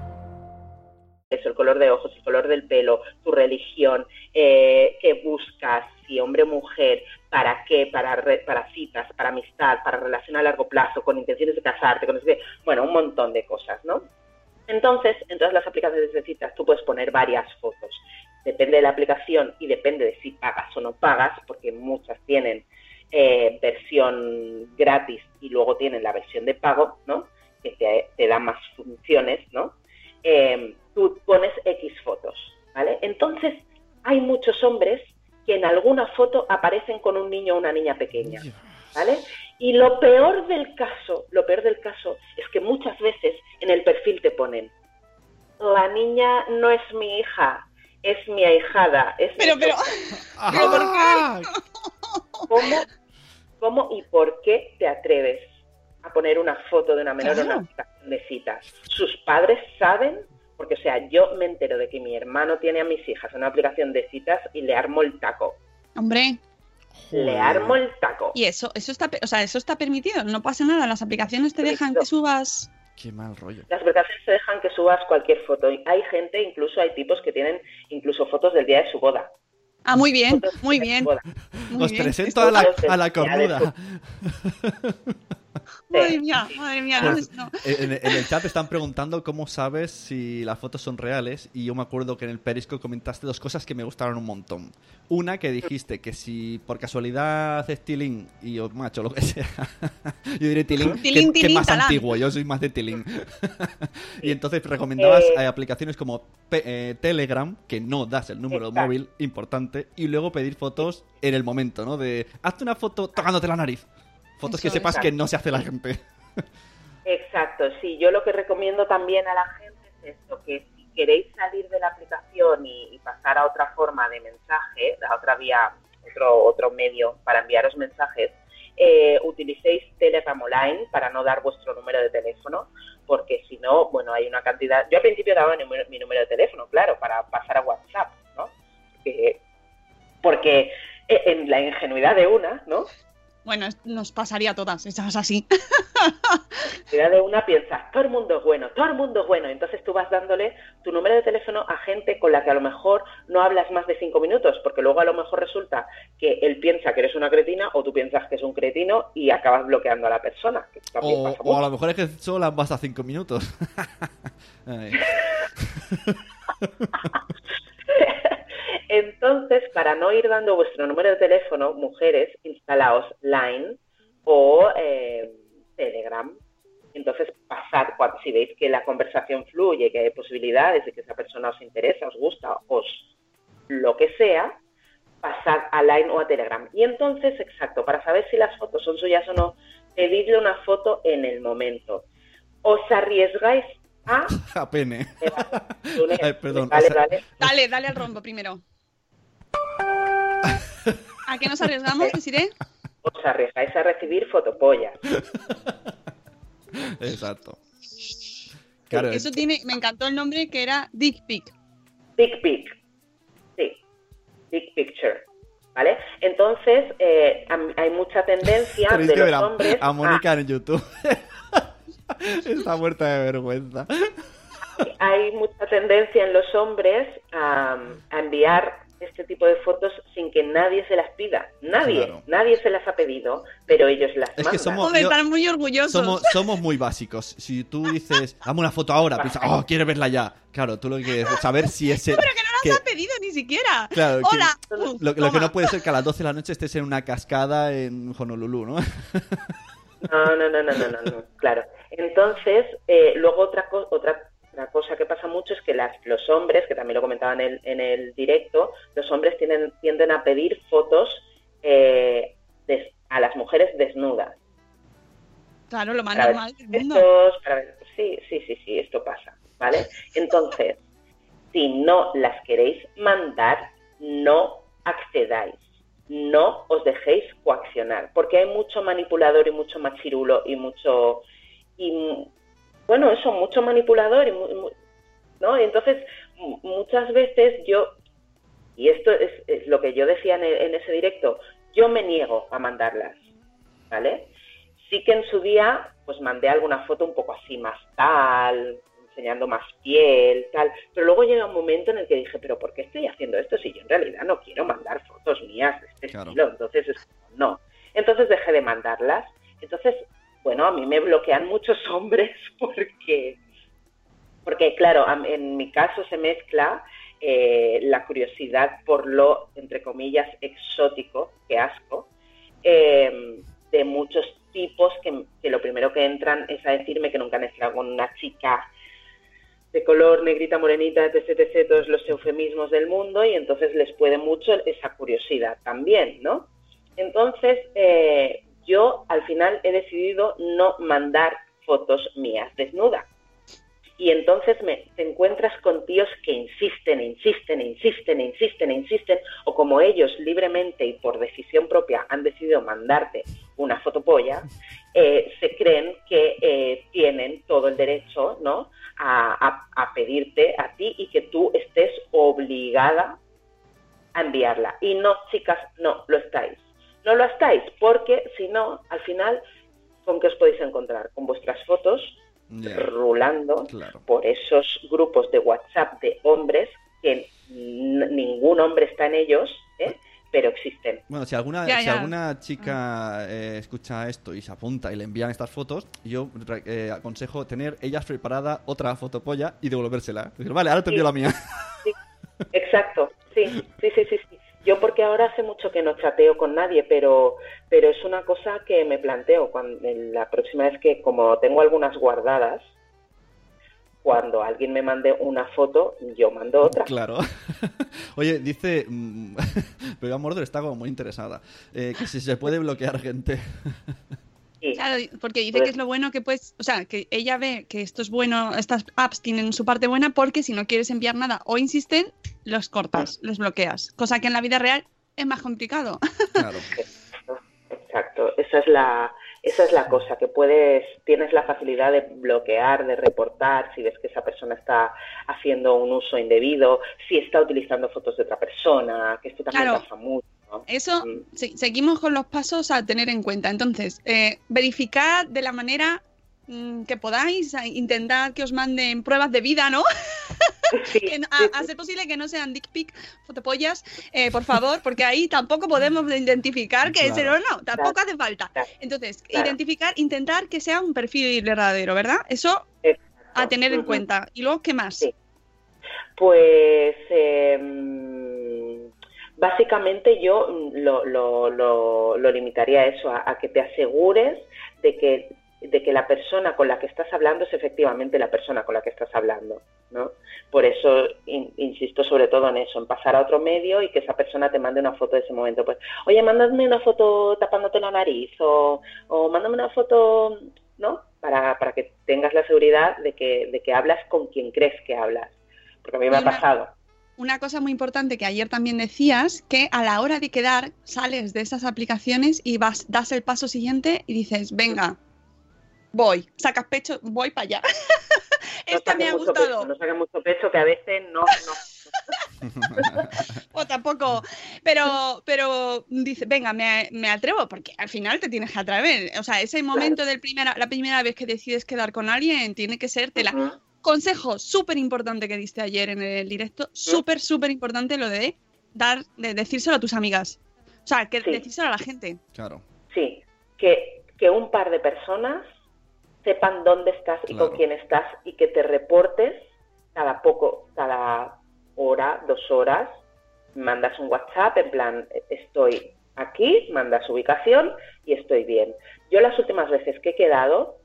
S3: color de ojos, el color del pelo, tu religión, eh, qué buscas, si hombre o mujer, para qué, para, para citas, para amistad, para relación a largo plazo, con intenciones de casarte, con bueno, un montón de cosas, ¿no? Entonces, en todas las aplicaciones de citas tú puedes poner varias fotos. Depende de la aplicación y depende de si pagas o no pagas, porque muchas tienen eh, versión gratis y luego tienen la versión de pago, ¿no? Que te, te da más funciones, ¿no? Eh, tú pones X fotos, ¿vale? Entonces, hay muchos hombres que en alguna foto aparecen con un niño o una niña pequeña, ¿vale? Y lo peor del caso, lo peor del caso es que muchas veces en el perfil te ponen, la niña no es mi hija, es mi ahijada, es mi
S2: Pero, pero,
S1: ¡Ah!
S3: ¿Cómo, ¿Cómo y por qué te atreves a poner una foto de una menor en una. De citas? ¿Sus padres saben? Porque, o sea, yo me entero de que mi hermano tiene a mis hijas en una aplicación de citas y le armo el taco.
S2: hombre,
S3: Le armo el taco.
S2: y eso, eso está, o sea, eso está permitido, no pasa nada, las aplicaciones te dejan que subas.
S1: Qué mal rollo.
S3: Las aplicaciones te dejan que subas cualquier foto. Hay gente, incluso hay tipos que tienen incluso fotos del día de su boda.
S2: Ah, muy bien, muy bien. Muy
S1: Os
S2: bien.
S1: presento a la, a la cornuda.
S2: Madre mía, madre mía, no,
S1: Pues,
S2: no.
S1: En, en el chat están preguntando cómo sabes si las fotos son reales y yo me acuerdo que en el Periscope comentaste dos cosas que me gustaron un montón. Una que dijiste que si por casualidad haces tilín y o macho, lo que sea, yo diré tilín, que-
S2: Tilín,
S1: que, es más
S2: talán.
S1: antiguo, yo soy más de tilín. y entonces recomendabas
S3: Eh.
S1: eh, aplicaciones como Pe- eh, Telegram, que no das el número de
S3: Exacto.
S1: móvil, importante, y luego pedir fotos en el momento, ¿no? De, hazte una foto tocándote la nariz. Fotos que sepas que no se hace la gente.
S3: Exacto, sí. Yo lo que recomiendo también a la gente es esto, que si queréis salir de la aplicación y, y pasar a otra forma de mensaje, a otra vía, otro, otro medio para enviaros mensajes, eh, utilicéis Telegram Online para no dar vuestro número de teléfono, porque si no, bueno, hay una cantidad... Yo al principio daba mi, número- mi número de teléfono, claro, para pasar a WhatsApp, ¿no? Porque, porque eh, en la ingenuidad de una, ¿no?
S2: Bueno, nos pasaría a todas, estás así.
S3: Mira de una piensas, todo el mundo es bueno, todo el mundo es bueno. Entonces tú vas dándole tu número de teléfono a gente con la que a lo mejor no hablas más de cinco minutos, porque luego a lo mejor resulta que él piensa que eres una cretina o tú piensas que es un cretino y acabas bloqueando a la persona. Que también
S1: O,
S3: pasa
S1: o a lo mejor es que solo han pasado cinco minutos.
S3: Entonces, para no ir dando vuestro número de teléfono, mujeres, instalaos Line o eh, Telegram. Entonces, pasad, cuando, si veis que la conversación fluye, que hay posibilidades de que esa persona os interesa, os gusta, os lo que sea, pasad a Line o a Telegram. Y entonces, exacto, para saber si las fotos son suyas o no, pedidle una foto en el momento. Os arriesgáis a...
S1: A pene.
S3: Vale,
S1: perdón,
S3: vale.
S2: Dale, dale al rombo primero. ¿A qué nos arriesgamos, Desiree?
S3: Os arriesgáis a recibir fotopollas.
S1: Exacto. Claro,
S2: Eso tiene, me encantó el nombre que era Dick Pic.
S3: Big Pic. Sí. Big Picture. ¿Vale? Entonces, eh, hay mucha tendencia de los
S1: a,
S3: hombres
S1: a Mónica en YouTube. Está muerta de vergüenza.
S3: hay mucha tendencia en los hombres a, a enviar este tipo de fotos sin que nadie se las pida. Nadie,
S1: Claro.
S3: nadie se las ha pedido, pero ellos las
S1: Es que
S3: mandan.
S1: somos-
S2: Joder,
S1: yo-
S2: están muy orgullosos.
S1: Somos, somos muy básicos. Si tú dices, dame una foto ahora, piensa, oh, quiere verla ya. Claro, tú lo que quieres es saber si ese.
S2: Pero que no las
S1: que-
S2: ha pedido ni siquiera.
S1: Claro, que-
S2: Hola. Uh,
S1: Lo, lo que no puede ser que a las 12 de la noche estés en una cascada en Honolulu, ¿no?
S3: No, no, no, no, no, no, no, claro. Entonces, eh, luego otra, co- otra, otra cosa que pasa mucho es que las, los hombres, que también lo comentaba en el, en el directo, los hombres tienden, tienden a pedir fotos eh, des- a las mujeres desnudas.
S2: Claro, lo más normal del mundo.
S3: gestos, para ver- Sí, sí, sí, sí, esto pasa, ¿vale? Entonces, si no las queréis mandar, no accedáis, no os dejéis coaccionar, porque hay mucho manipulador y mucho machirulo y mucho... Y, bueno, eso, mucho manipulador y... mu- mu- ¿no? Y entonces, mu- muchas veces yo, y esto es, es lo que yo decía en, e- en ese directo, yo me niego a mandarlas, ¿vale? Sí que en su día, pues mandé alguna foto un poco así más tal, enseñando más piel, tal, pero luego llega un momento en el que dije, pero ¿por qué estoy haciendo esto si yo en realidad no quiero mandar fotos mías de este
S1: Claro.
S3: estilo? Entonces, no. Entonces dejé de mandarlas. Entonces, bueno, a mí me bloquean muchos hombres porque, porque claro, en mi caso se mezcla eh, la curiosidad por lo, entre comillas, exótico, que asco, eh, de muchos tipos que, que lo primero que entran es a decirme que nunca han estado con una chica de color negrita, morenita, etc, etc, todos los eufemismos del mundo y entonces les puede mucho esa curiosidad también, ¿no? Entonces, eh, yo al final he decidido no mandar fotos mías desnuda. Y entonces me, te encuentras con tíos que insisten, insisten, insisten, insisten, insisten, o como ellos libremente y por decisión propia han decidido mandarte una fotopolla, eh, se creen que eh, tienen todo el derecho ¿no? a, a- a pedirte a ti y que tú estés obligada a enviarla. Y no, chicas, no lo estáis. No lo estáis, porque si no, al final, ¿con qué os podéis encontrar? Con vuestras fotos rulando
S1: claro.
S3: por esos grupos de WhatsApp de hombres que ningún hombre está en ellos, ¿eh? pero existen.
S1: Bueno, si alguna,
S2: Ya,
S1: si alguna chica eh, escucha esto y se apunta y le envían estas fotos, yo eh, aconsejo tener ellas preparada otra fotopolla y devolvérsela. Decir, vale, ahora te envío la mía.
S3: Exacto, sí, sí, sí, sí, sí. Yo porque ahora hace mucho que no chateo con nadie, pero, pero es una cosa que me planteo la próxima vez que, como tengo algunas guardadas, cuando alguien me mande una foto, yo mando otra.
S1: Claro. Oye, dice. mm, Pero Mordor está como muy interesada. eh, que si se puede bloquear gente.
S3: Sí.
S2: Claro, porque dice
S3: Pues-
S2: que es lo bueno que puedes, o sea, que ella ve que esto es bueno, estas apps tienen su parte buena porque si no quieres enviar nada o insisten, los cortas, los bloqueas, cosa que en la vida real es más complicado.
S1: Claro.
S3: Exacto, esa es la esa es la cosa que puedes tienes la facilidad de bloquear, de reportar si ves que esa persona está haciendo un uso indebido, si está utilizando fotos de otra persona, que esto también
S2: Claro.
S3: pasa mucho.
S2: Eso,
S3: Mm.
S2: sí, seguimos con los pasos a tener en cuenta. Entonces, eh, verificad de la manera mm, que podáis, intentad que os manden pruebas de vida, ¿no?
S3: Sí,
S2: Que no-
S3: sí,
S2: a, a ser posible que no sean dick pic, fotopollas, eh, por favor, porque ahí tampoco podemos identificar que es
S1: Claro.
S2: o no, tampoco hace falta.
S3: Claro.
S2: Entonces,
S3: Claro.
S2: identificar, intentar que sea un perfil verdadero, ¿verdad? Eso a tener en cuenta. Y luego, ¿qué más?
S3: Sí. Pues em, básicamente yo mm, lo, lo- lo- lo limitaría a eso, a, a que te asegures de que, de que la persona con la que estás hablando es efectivamente la persona con la que estás hablando, ¿no? Por eso in- insisto sobre todo en eso, en pasar a otro medio y que esa persona te mande una foto de ese momento. Pues, oye, mándame una foto tapándote la nariz o, o mándame una foto, ¿no? Para, para que tengas la seguridad de que, de que hablas con quien crees que hablas. Porque a mí me ha pasado.
S2: Una cosa muy importante que ayer también decías, que a la hora de quedar sales de esas aplicaciones y vas, das el paso siguiente y dices, venga, voy, sacas pecho, voy para allá.
S3: No
S2: Esta me ha gustado.
S3: pecho, no saques mucho pecho, que a veces no, no.
S2: O tampoco, pero, pero dice, venga, me, me atrevo, porque al final te tienes que atrever. O sea, ese momento del primera, la primera vez que decides quedar con alguien tiene que ser tela. Consejo súper importante que diste ayer en el directo, súper, súper importante lo de dar, de decírselo a tus amigas. O sea, que
S3: Sí.
S2: decírselo a la gente.
S1: Claro.
S3: Sí, que, que un par de personas sepan dónde estás y
S1: Claro.
S3: con quién estás y que te reportes cada poco, cada hora, dos horas, mandas un WhatsApp en plan, estoy aquí, mandas ubicación y estoy bien. Yo las últimas veces que he quedado,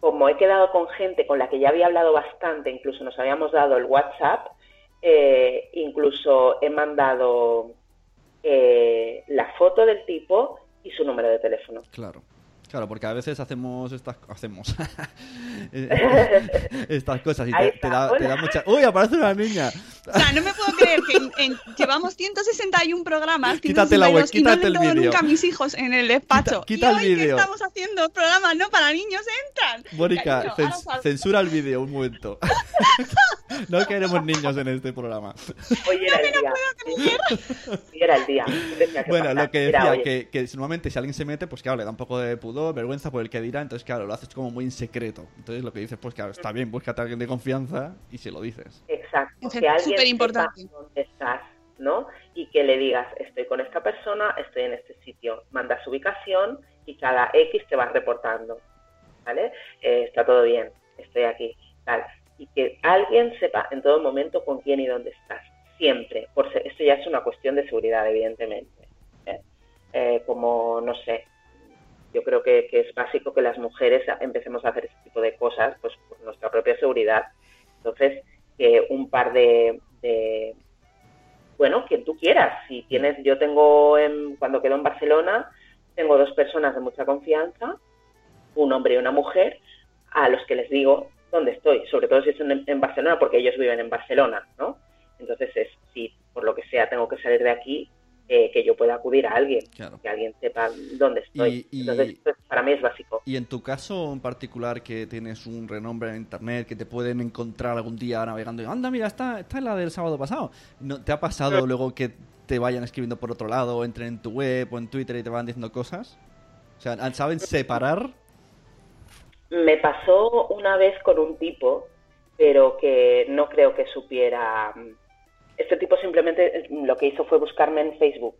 S3: como he quedado con gente con la que ya había hablado bastante, incluso nos habíamos dado el WhatsApp, eh, incluso he mandado eh, la foto del tipo y su número de teléfono.
S1: Claro. Claro, porque a veces hacemos estas hacemos estas cosas y te, te da, te da mucha. ¡Uy, aparece una niña!
S2: O sea, no me puedo creer que en- en- llevamos 161 programas,
S1: Quítate la web,
S2: 162, y no
S1: quítate el vídeo.
S2: nunca mis hijos en el despacho.
S1: Quita- quita
S2: y
S1: el
S2: hoy
S1: vídeo.
S2: estamos haciendo programas no para niños, entran.
S1: Mónica, cens- censura el vídeo un momento. no queremos niños en este programa.
S3: Hoy era el día. Hoy era el día.
S1: Bueno,
S3: pasar.
S1: lo que decía, que, que normalmente si alguien se mete, pues claro, le da un poco de pudor, vergüenza por el que dirá, entonces claro, lo haces como muy en secreto. Entonces lo que dices, pues claro, está bien, búscate a alguien de confianza y se lo dices.
S3: Exacto. Que alguien
S2: superimportante.
S3: sepa dónde estás, ¿no? Y que le digas, estoy con esta persona, estoy en este sitio. Manda su ubicación y cada X te vas reportando, ¿vale? Eh, está todo bien, estoy aquí, tal. Y que alguien sepa en todo momento con quién y dónde estás. Siempre. Por se- esto ya es una cuestión de seguridad, evidentemente. ¿eh? Eh, como, no sé, yo creo que, que es básico que las mujeres empecemos a hacer este tipo de cosas pues por nuestra propia seguridad. Entonces, que un par de, de- bueno, quien tú quieras. Si tienes, yo tengo, en- cuando quedo en Barcelona, tengo dos personas de mucha confianza, un hombre y una mujer, a los que les digo dónde estoy, sobre todo si están en, en Barcelona, porque ellos viven en Barcelona, ¿no? Entonces, es, si por lo que sea tengo que salir de aquí, eh, que yo pueda acudir a alguien,
S1: Claro.
S3: que alguien sepa dónde estoy.
S1: Y- y-
S3: Entonces, pues, para mí es básico.
S1: Y en tu caso en particular, que tienes un renombre en internet, que te pueden encontrar algún día navegando y anda, mira, esta, esta es la del sábado pasado. ¿No, ¿Te ha pasado luego que te vayan escribiendo por otro lado, o entren en tu web o en Twitter y te van diciendo cosas? O sea, ¿saben separar?
S3: Me pasó una vez con un tipo, pero que no creo que supiera. Este tipo simplemente eh, lo que hizo fue buscarme en Facebook.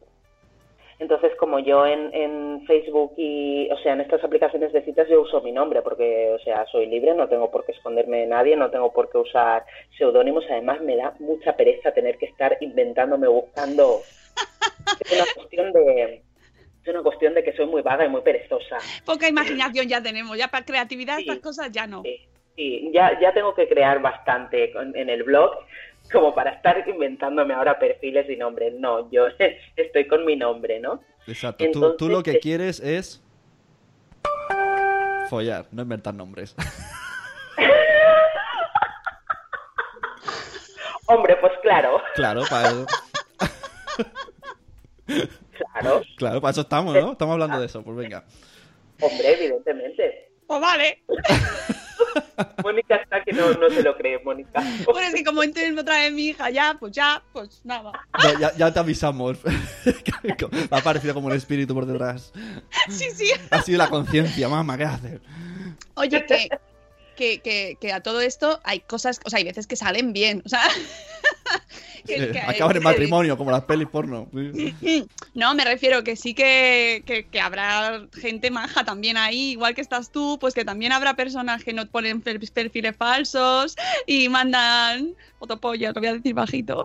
S3: Entonces, como yo en, en Facebook y, o sea, en estas aplicaciones de citas yo uso mi nombre porque, o sea, soy libre, no tengo por qué esconderme de nadie, no tengo por qué usar seudónimos. Además, me da mucha pereza tener que estar inventándome, buscando. Es una cuestión de, es una cuestión de que soy muy vaga y muy perezosa.
S2: Poca imaginación ya tenemos, ya para creatividad
S3: Sí.
S2: estas cosas ya no.
S3: Sí, sí, ya, ya tengo que crear bastante con- en el blog como para estar inventándome ahora perfiles y nombres. No, yo estoy con mi nombre, ¿no?
S1: Exacto. Tú, tú lo que
S3: Entonces,
S1: quieres es follar, no inventar nombres.
S3: Hombre, pues claro,
S1: claro, para eso,
S3: claro,
S1: claro, para eso estamos, ¿no? Estamos hablando de eso, pues venga.
S3: hombre, evidentemente.
S2: Pues vale.
S3: Mónica está que no, no se lo cree, Mónica.
S2: Bueno, es que como entiendo otra vez mi hija, ya, pues ya, pues nada.
S1: Ya, ya- ya te avisamos. ha aparecido como un espíritu por detrás.
S2: Sí, sí.
S1: Ha sido la conciencia, mamá, ¿qué haces?
S2: Oye, que, que, que, que a todo esto hay cosas, o sea, hay veces que salen bien, o sea...
S1: Eh, acaban en matrimonio, como las pelis porno. Sí.
S2: No, me refiero que sí que, que, que habrá gente maja también ahí, igual que estás tú, pues que también habrá personas que no ponen per- perfiles falsos y mandan fotopollas, lo voy a decir bajito.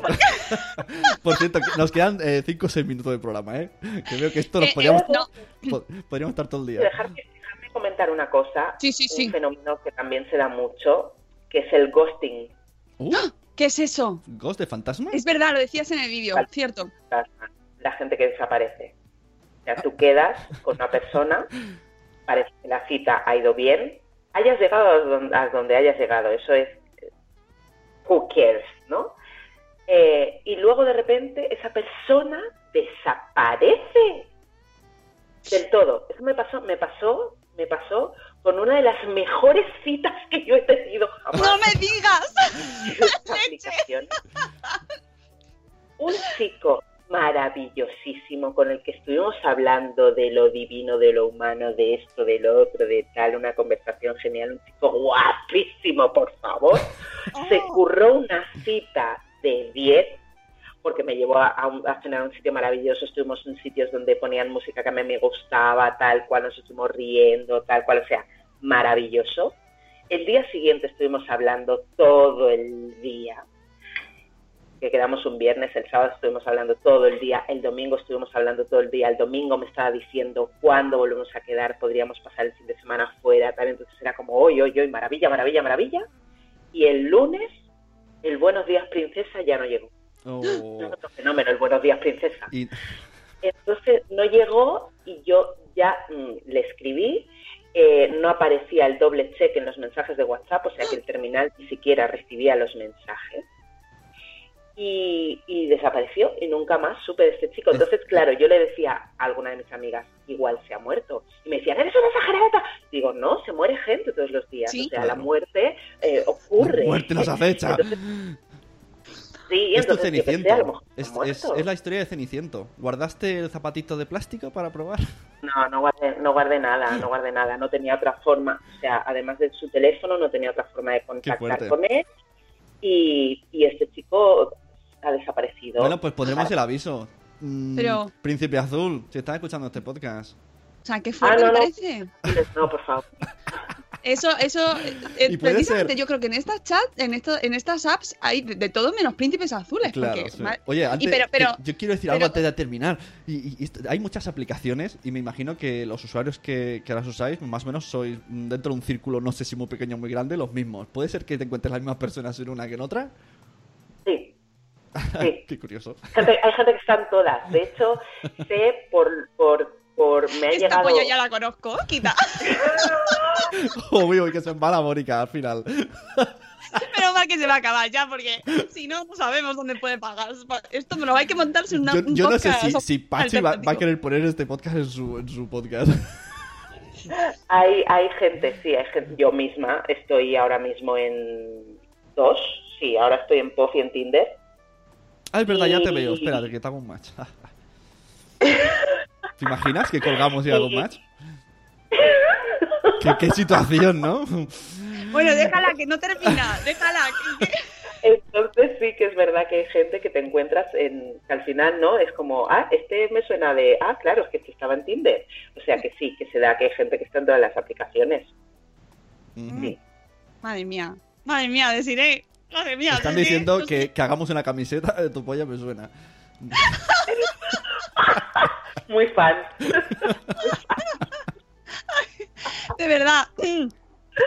S1: Por cierto, nos quedan 5 o 6 minutos de programa, ¿eh? Que veo que esto nos
S2: Eh,
S1: podríamos,
S2: eh, no.
S1: po- podríamos estar todo el día.
S3: Dejarme, dejarme comentar una cosa.
S2: Sí, sí, sí.
S3: Un fenómeno que también se da mucho, que es el ghosting.
S1: Uh,
S2: ¿Qué es eso?
S1: ¿Ghost de fantasma?
S2: Es verdad, lo decías en el vídeo,
S3: Vale.
S2: cierto.
S3: La, gente que desaparece. O sea, tú quedas con una persona, parece que la cita ha ido bien, hayas llegado a donde, hayas llegado, eso es who cares, ¿no? Eh, y luego de repente esa persona desaparece del todo. Eso me pasó, me pasó, me pasó con una de las mejores citas que yo he tenido jamás.
S2: ¡No me digas!
S3: Un chico maravillosísimo con el que estuvimos hablando de lo divino, de lo humano, de esto, de lo otro, de tal, una conversación genial, un chico guapísimo, por favor. Se
S2: Oh.
S3: curró una cita de 10 porque me llevó a, a cenar a un sitio maravilloso, estuvimos en sitios donde ponían música que a mí me gustaba, tal cual, nos estuvimos riendo, tal cual, o sea, maravilloso. El día siguiente estuvimos hablando todo el día, que quedamos un viernes, el sábado estuvimos hablando todo el día, el domingo estuvimos hablando todo el día, el domingo me estaba diciendo cuándo volvemos a quedar, podríamos pasar el fin de semana fuera, tal, entonces era como hoy, hoy, hoy, maravilla, maravilla, maravilla. Y el lunes, el buenos días princesa ya no llegó.
S1: Oh.
S3: Es otro fenómeno, el buenos días princesa.
S1: Y,
S3: Entonces no llegó y yo ya mm, le escribí, eh, no aparecía el doble check en los mensajes de WhatsApp, o sea que el terminal ni siquiera recibía los mensajes. Y, y desapareció y nunca más supe de este chico. Entonces, claro, yo le decía a alguna de mis amigas, igual se ha muerto. Y me decían, eres una exagerada. Digo, no, se muere gente todos los días.
S2: Sí.
S3: o sea,
S1: Claro.
S3: la muerte eh, ocurre.
S1: muerte nos acecha.
S3: Entonces, sí,
S1: Esto es Ceniciento. Es, la historia de Ceniciento. ¿Guardaste el zapatito de plástico para probar?
S3: No, no guardé, no guardé nada, no guardé nada. No tenía otra forma, o sea, además de su teléfono, no tenía otra forma de contactar con él. Y, y este chico ha desaparecido.
S1: Bueno, pues pondremos el aviso. Mm,
S2: Pero-
S1: Príncipe Azul, si estás escuchando este podcast.
S2: O sea, qué fuerte
S3: Ah, no,
S2: me
S3: no.
S2: parece.
S3: No, por favor.
S2: Eso, eso, eh, precisamente
S1: ser-
S2: yo creo que en estas chat, en esto, en estas apps hay de, de todo menos príncipes azules.
S1: Claro,
S2: porque,
S1: sí.
S2: ma-
S1: Oye, antes,
S2: pero-
S1: yo quiero decir
S2: pero-
S1: algo antes de terminar. Y, y- y esto- hay muchas aplicaciones y me imagino que los usuarios que, que las usáis, más o menos sois mm, dentro de un círculo, no sé si muy pequeño o muy grande, los mismos. ¿Puede ser que te encuentres las mismas personas en una que en otra?
S3: Sí. Sí.
S1: Qué curioso.
S3: Gente- hay gente que están todas. De hecho, sé por, por, por me ha
S2: Esta
S3: llegado.
S2: polla ya la conozco, quita.
S1: Obvio que se embala Mónica al final.
S2: Pero mal que se va a acabar ya, porque si no, no sabemos dónde puede pagar. Esto me lo hay que montarse una,
S1: Yo,
S2: un
S1: yo no sé si, si Pachi va, va a querer poner este podcast en su, en su podcast.
S3: Hay, hay gente, sí, hay gente. Yo misma estoy ahora mismo en dos. Sí, ahora estoy en Puff y en Tinder.
S1: Ah, es verdad, ya te veo. Espérate, que te hago un match. ¿Te imaginas que colgamos y un match? ¿Qué, qué situación, ¿no?
S2: Bueno, déjala, que no termina. Déjala. que-
S3: Entonces sí que es verdad que hay gente que te encuentras en que al final no es como ah este me suena de ah claro es que este estaba en Tinder o sea que sí que se da que hay gente que está en todas las aplicaciones sí
S2: Madre mía. Madre mía, deciré. Madre mía.
S1: Están diciendo
S2: no
S1: que, que hagamos una camiseta de tu polla, me suena.
S3: muy fan
S2: De verdad.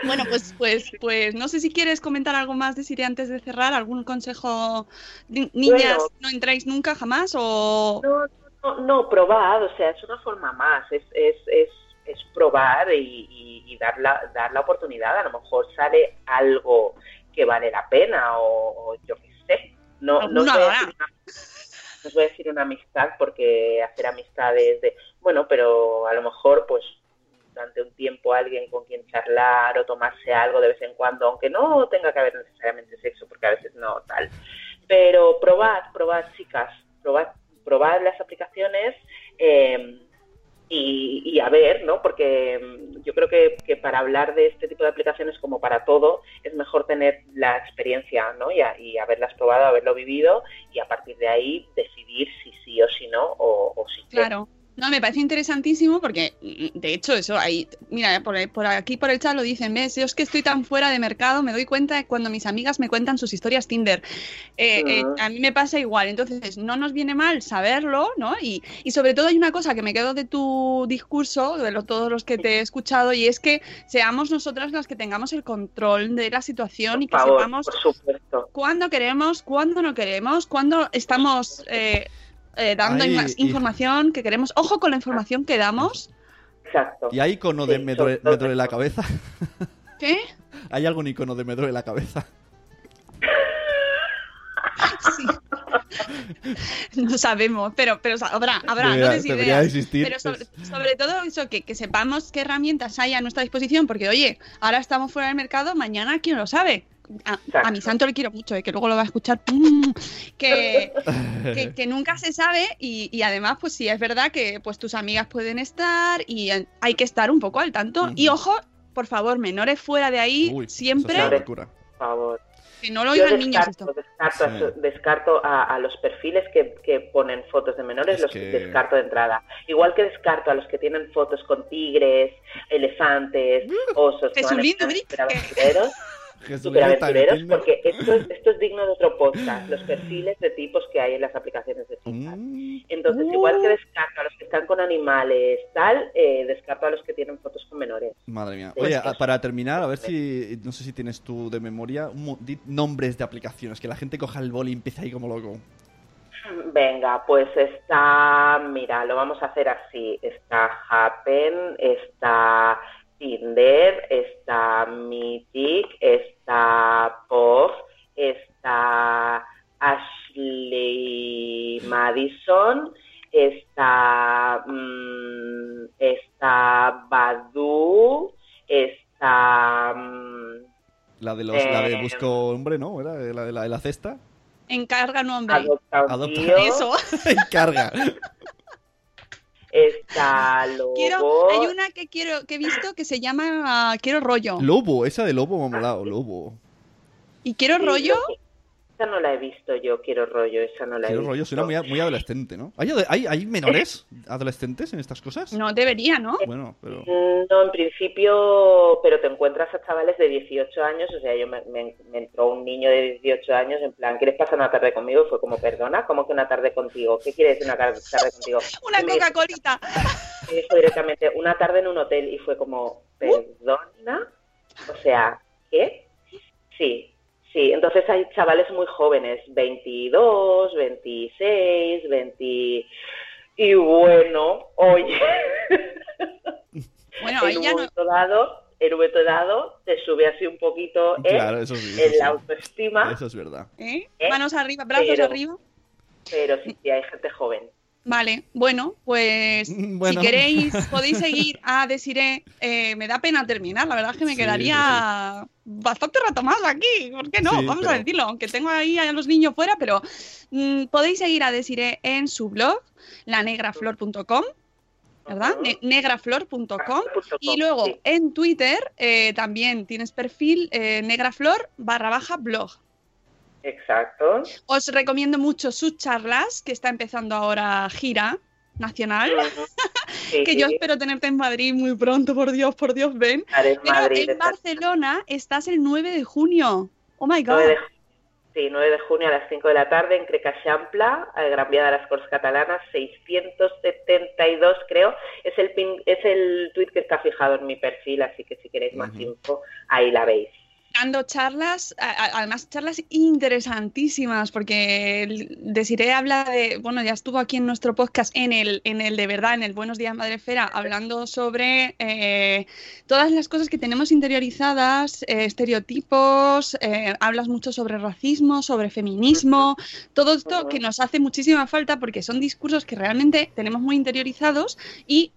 S2: Bueno, pues, pues, pues no sé si quieres comentar algo más de Siri antes de cerrar, algún consejo. Ni- Niñas,
S3: Bueno.
S2: no entráis nunca jamás o.
S3: no no no probad o sea es una forma más es es, es, es probar y, y- y dar la dar la oportunidad a lo mejor sale algo que vale la pena o, o yo qué sé no no
S2: Alguna
S3: os voy a decir una amistad porque hacer amistades de bueno pero a lo mejor pues durante un tiempo alguien con quien charlar o tomarse algo de vez en cuando, aunque no tenga que haber necesariamente sexo, porque a veces no tal. Pero probad, probad chicas, probad, probad las aplicaciones. Eh, y, y, a ver, ¿no? Porque mm, yo creo que, que, para hablar de este tipo de aplicaciones, como para todo, es mejor tener la experiencia, ¿no? Y, haberlas probado, haberlo vivido y a partir de ahí decidir si sí o si no o, o si
S2: Claro. No, me parece interesantísimo porque, mm, de hecho, eso ahí, mira, por, por, aquí por el chat lo dicen, ves, yo es que estoy tan fuera de mercado, me doy cuenta cuando mis amigas me cuentan sus historias Tinder. Eh, uh -huh. eh, a mí me pasa igual, entonces no nos viene mal saberlo, ¿no? Y, y, sobre todo hay una cosa que me quedo de tu discurso, de todos los que te he escuchado, y es que seamos nosotras las que tengamos el control de la situación
S3: por
S2: y que
S3: favor,
S2: sepamos cuándo queremos, cuándo no queremos, cuándo estamos... Eh, eh, dando
S1: Ahí,
S2: más
S1: y-
S2: información que queremos. Ojo con la información que damos.
S3: Exacto.
S1: ¿Y hay icono de
S3: Sí,
S1: me duele,
S3: todo
S1: me duele la cabeza?
S2: ¿Qué?
S1: ¿Hay algún icono de me duele la cabeza?
S2: Sí. No sabemos, pero, pero habrá, habrá,
S1: Debería-
S2: no
S1: debería
S2: ideas.
S1: existir.
S2: Pero sobre, sobre todo eso, que, que sepamos qué herramientas hay a nuestra disposición, porque oye, ahora estamos fuera del mercado, mañana quién lo sabe. A, a mi santo le quiero mucho, eh, que luego lo va a escuchar. ¡pum! Que, que, que nunca se sabe y, y además, pues sí, es verdad que pues tus amigas pueden estar y hay que estar un poco al tanto. Y ojo, por favor, menores fuera de ahí,
S1: Uy, eso
S2: siempre,
S1: es.
S3: Por favor.
S2: que no lo
S3: Yo
S2: oigan niños
S3: descarto,
S2: esto.
S3: descarto,
S1: Sí.
S3: descarto a, a los perfiles que, que ponen fotos de menores,
S1: Es
S3: los
S1: que-
S3: descarto de entrada. Igual que descarto a los que tienen fotos con tigres, elefantes, osos, que van
S2: Jesulindo,
S3: a
S2: Brick,
S3: superaventureros, porque esto es, esto es digno de otro podcast, los perfiles de tipos que hay en las aplicaciones de citas.
S1: Mm,
S3: Entonces, igual que descarto a los que están con animales, tal, eh, descarto a los que tienen fotos con menores.
S1: Madre mía. Oye, a- para terminar, a ver si. No sé si tienes tú de memoria un mo- di nombres de aplicaciones. Que la gente coja el boli y empiece ahí como loco.
S3: Venga, pues está, mira, lo vamos a hacer así. Está Happen, está Tinder, está Mythic, está Pov, está Ashley Madison, está, mm, está Badu, está... mm,
S1: La de, los, la de
S3: Eh,
S1: Busco Hombre, ¿no? ¿Era la de la, de la cesta?
S2: Encarga nombre.
S3: Adopta un
S1: Adopta.
S3: tío,
S2: Eso.
S1: Carga.
S3: Está Lobo...
S2: Quiero, hay una que quiero que he visto que se llama ah, Quiero rollo.
S1: Lobo, esa de Lobo me ha molado, Lobo.
S2: ¿Y quiero rollo?
S3: lo- Esa no la he visto yo, quiero rollo, esa no la he
S1: Quiero
S3: visto.
S1: rollo, suena muy, muy adolescente, ¿no? ¿Hay, hay, hay menores adolescentes en estas cosas?
S2: No debería, ¿no?
S1: Bueno, pero.
S3: Mm, No, en principio, pero te encuentras a chavales de 18 años, o sea, yo me, me- me entró un niño de 18 años en plan, ¿quieres pasar una tarde conmigo? Y fue como, perdona, ¿cómo que una tarde contigo? ¿Qué quieres decir una tar- tarde contigo?
S2: Una
S3: Y me
S2: Coca-Colita.
S3: dijo directamente, una tarde en un hotel, y fue como, ¿perdona? O sea, ¿qué? Sí, sí, entonces hay chavales muy jóvenes, 22, 26, 20... Y bueno, oye,
S2: Bueno,
S3: en un
S2: ya no.
S3: momento dado, en un momento dado, te sube así un poquito ¿eh?
S1: Claro, eso sí. Eso,
S3: en
S1: sí.
S3: la autoestima,
S1: Eso es verdad.
S2: ¿eh?
S3: ¿Eh?
S2: Manos arriba, brazos
S3: Pero-
S2: arriba.
S3: pero sí, sí hay gente joven.
S2: Vale, bueno, pues
S1: Bueno.
S2: si queréis podéis seguir a Desiree. Eh, me da pena terminar, la verdad es que me
S1: Sí,
S2: quedaría bastante rato más aquí. ¿Por qué no?
S1: Sí,
S2: Vamos a decirlo, aunque tengo ahí a los niños fuera, pero mm, podéis seguir a Desiree en su blog, lanegraflor.com, ¿verdad? Ne- negraflor.com. Y luego en Twitter eh, también tienes perfil eh, negraflor barra baja blog.
S3: Exacto.
S2: Os recomiendo mucho sus charlas, que está empezando ahora gira nacional.
S3: Sí,
S2: que yo espero tenerte en Madrid muy pronto, por Dios, por Dios, ven. Pero
S3: Madrid,
S2: en. Barcelona estás el 9 de junio. Oh my god.
S3: 9 de, sí, 9 de junio a las 5 de la tarde en Crecaixampla, a Gran Vía de las Corts Catalanas, 672 creo. Es el pin, es el tweet que está fijado en mi perfil, así que si queréis más info, ahí la veis.
S2: Dando charlas, además charlas interesantísimas, porque Desiree habla de, bueno, ya estuvo aquí en nuestro podcast, en el, en el de verdad, en el Buenos Días Madrefera, hablando sobre eh, todas las cosas que tenemos interiorizadas, eh, estereotipos, eh, hablas mucho sobre racismo, sobre feminismo, todo esto que nos hace muchísima falta porque son discursos que realmente tenemos muy interiorizados y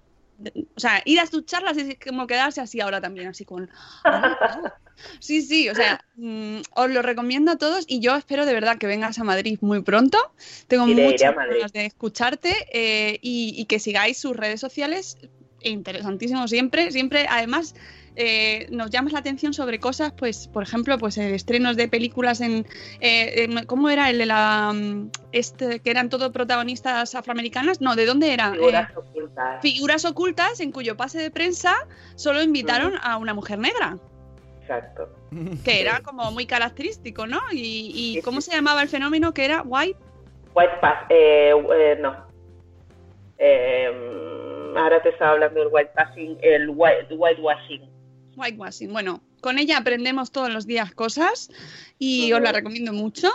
S2: o sea, ir a tus charlas es como quedarse así ahora también, así con... "Ah, Sí, sí, o sea, mm, os lo recomiendo a todos y yo espero de verdad que vengas a Madrid muy pronto. Tengo muchas ganas de escucharte eh, y, y que sigáis sus redes sociales. Interesantísimo siempre, siempre. Además, eh, nos llamas la atención sobre cosas, pues, por ejemplo, pues eh, estrenos de películas en, eh, en- ¿cómo era el de la, mm, este, que eran todos protagonistas afroamericanas? No, ¿de dónde era?
S3: Figuras
S2: Eh,
S3: ocultas.
S2: figuras ocultas en cuyo pase de prensa solo invitaron a una mujer negra
S3: Exacto.
S2: que era como muy característico, ¿no? Y, y ¿cómo se llamaba el fenómeno? Que era white.
S3: White Pass, eh, eh, no. Eh, ahora te estaba hablando del white passing, el white, whitewashing.
S2: Whitewashing. Bueno, con ella aprendemos todos los días cosas y os la recomiendo mucho.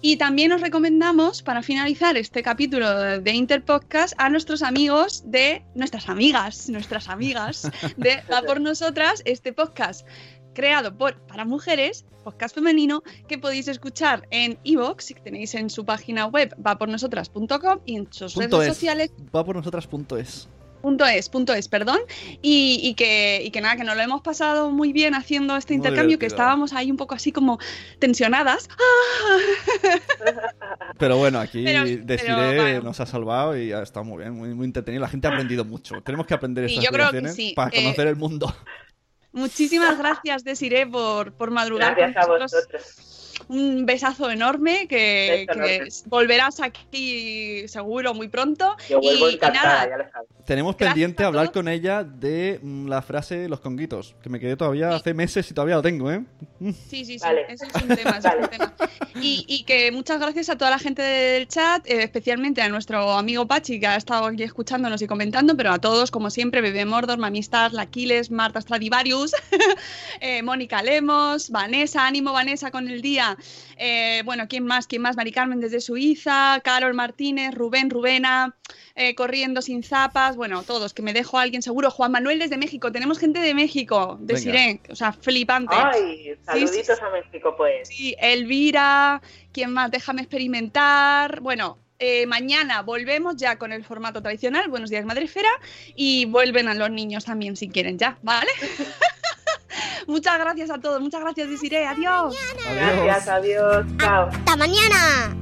S2: Y también os recomendamos, para finalizar este capítulo de Interpodcast, a nuestros amigos de nuestras amigas, nuestras amigas de Va por Nosotras, este podcast creado por para mujeres, podcast femenino, que podéis escuchar en iVoox, que tenéis en su página web vapornosotras.com y en sus
S1: Punto
S2: redes
S1: es.
S2: sociales
S1: Va por nosotras punto es.
S2: Punto es, perdón. Y, y que, y que nada, que nos lo hemos pasado muy bien haciendo este
S1: Muy
S2: intercambio, que estábamos ahí un poco así como tensionadas.
S1: Pero bueno, aquí
S2: Pero-
S1: Desiree
S2: pero, bueno.
S1: nos ha salvado y ha estado muy bien, muy, muy entretenido. La gente ha aprendido mucho. Tenemos que aprender
S2: Sí,
S1: estas
S2: yo creo que
S1: lecciones
S2: sí.
S1: para
S2: Eh,
S1: conocer el mundo.
S2: Muchísimas gracias, Desiree, por, por madrugar
S3: Gracias a
S2: con
S3: vosotros.
S2: Un besazo enorme, que,
S3: Beso
S2: que
S3: enorme.
S2: volverás aquí seguro muy pronto.
S3: Yo vuelvo
S2: y, nada,
S3: ya lo sabes.
S1: Tenemos
S2: gracias
S1: pendiente hablar con ella de mm, la frase los conguitos, que me quedé todavía
S2: Sí.
S1: hace meses y todavía lo tengo, ¿eh?
S2: Sí, sí, sí,
S3: Vale.
S2: eso es un tema, eso es un
S3: Vale.
S2: tema. Y, y que muchas gracias a toda la gente del chat, eh, especialmente a nuestro amigo Pachi, que ha estado aquí escuchándonos y comentando, pero a todos, como siempre, Bebé Mordor, Mamistas, Laquiles, Marta Stradivarius, eh, Mónica Lemos, Vanessa, ánimo Vanessa con el día. Eh, bueno, ¿quién más? ¿Quién más? Mari Carmen desde Suiza, Carol Martínez, Rubén, Rubena, eh, Corriendo sin zapas, bueno, todos, que me dejo a alguien seguro. Juan Manuel desde México, tenemos gente de México, de
S1: Venga.
S2: Sirén, o sea, flipante.
S3: Ay, saluditos
S2: sí.
S3: a México, pues.
S2: Sí, Elvira, ¿quién más? Déjame experimentar. Bueno, eh, mañana volvemos ya con el formato tradicional, Buenos días Madrefera, y vuelven a los niños también si quieren ya, ¿vale? muchas gracias a todos, muchas gracias Desiree, adiós.
S3: Gracias, adiós, chao.
S4: ¡Hasta mañana!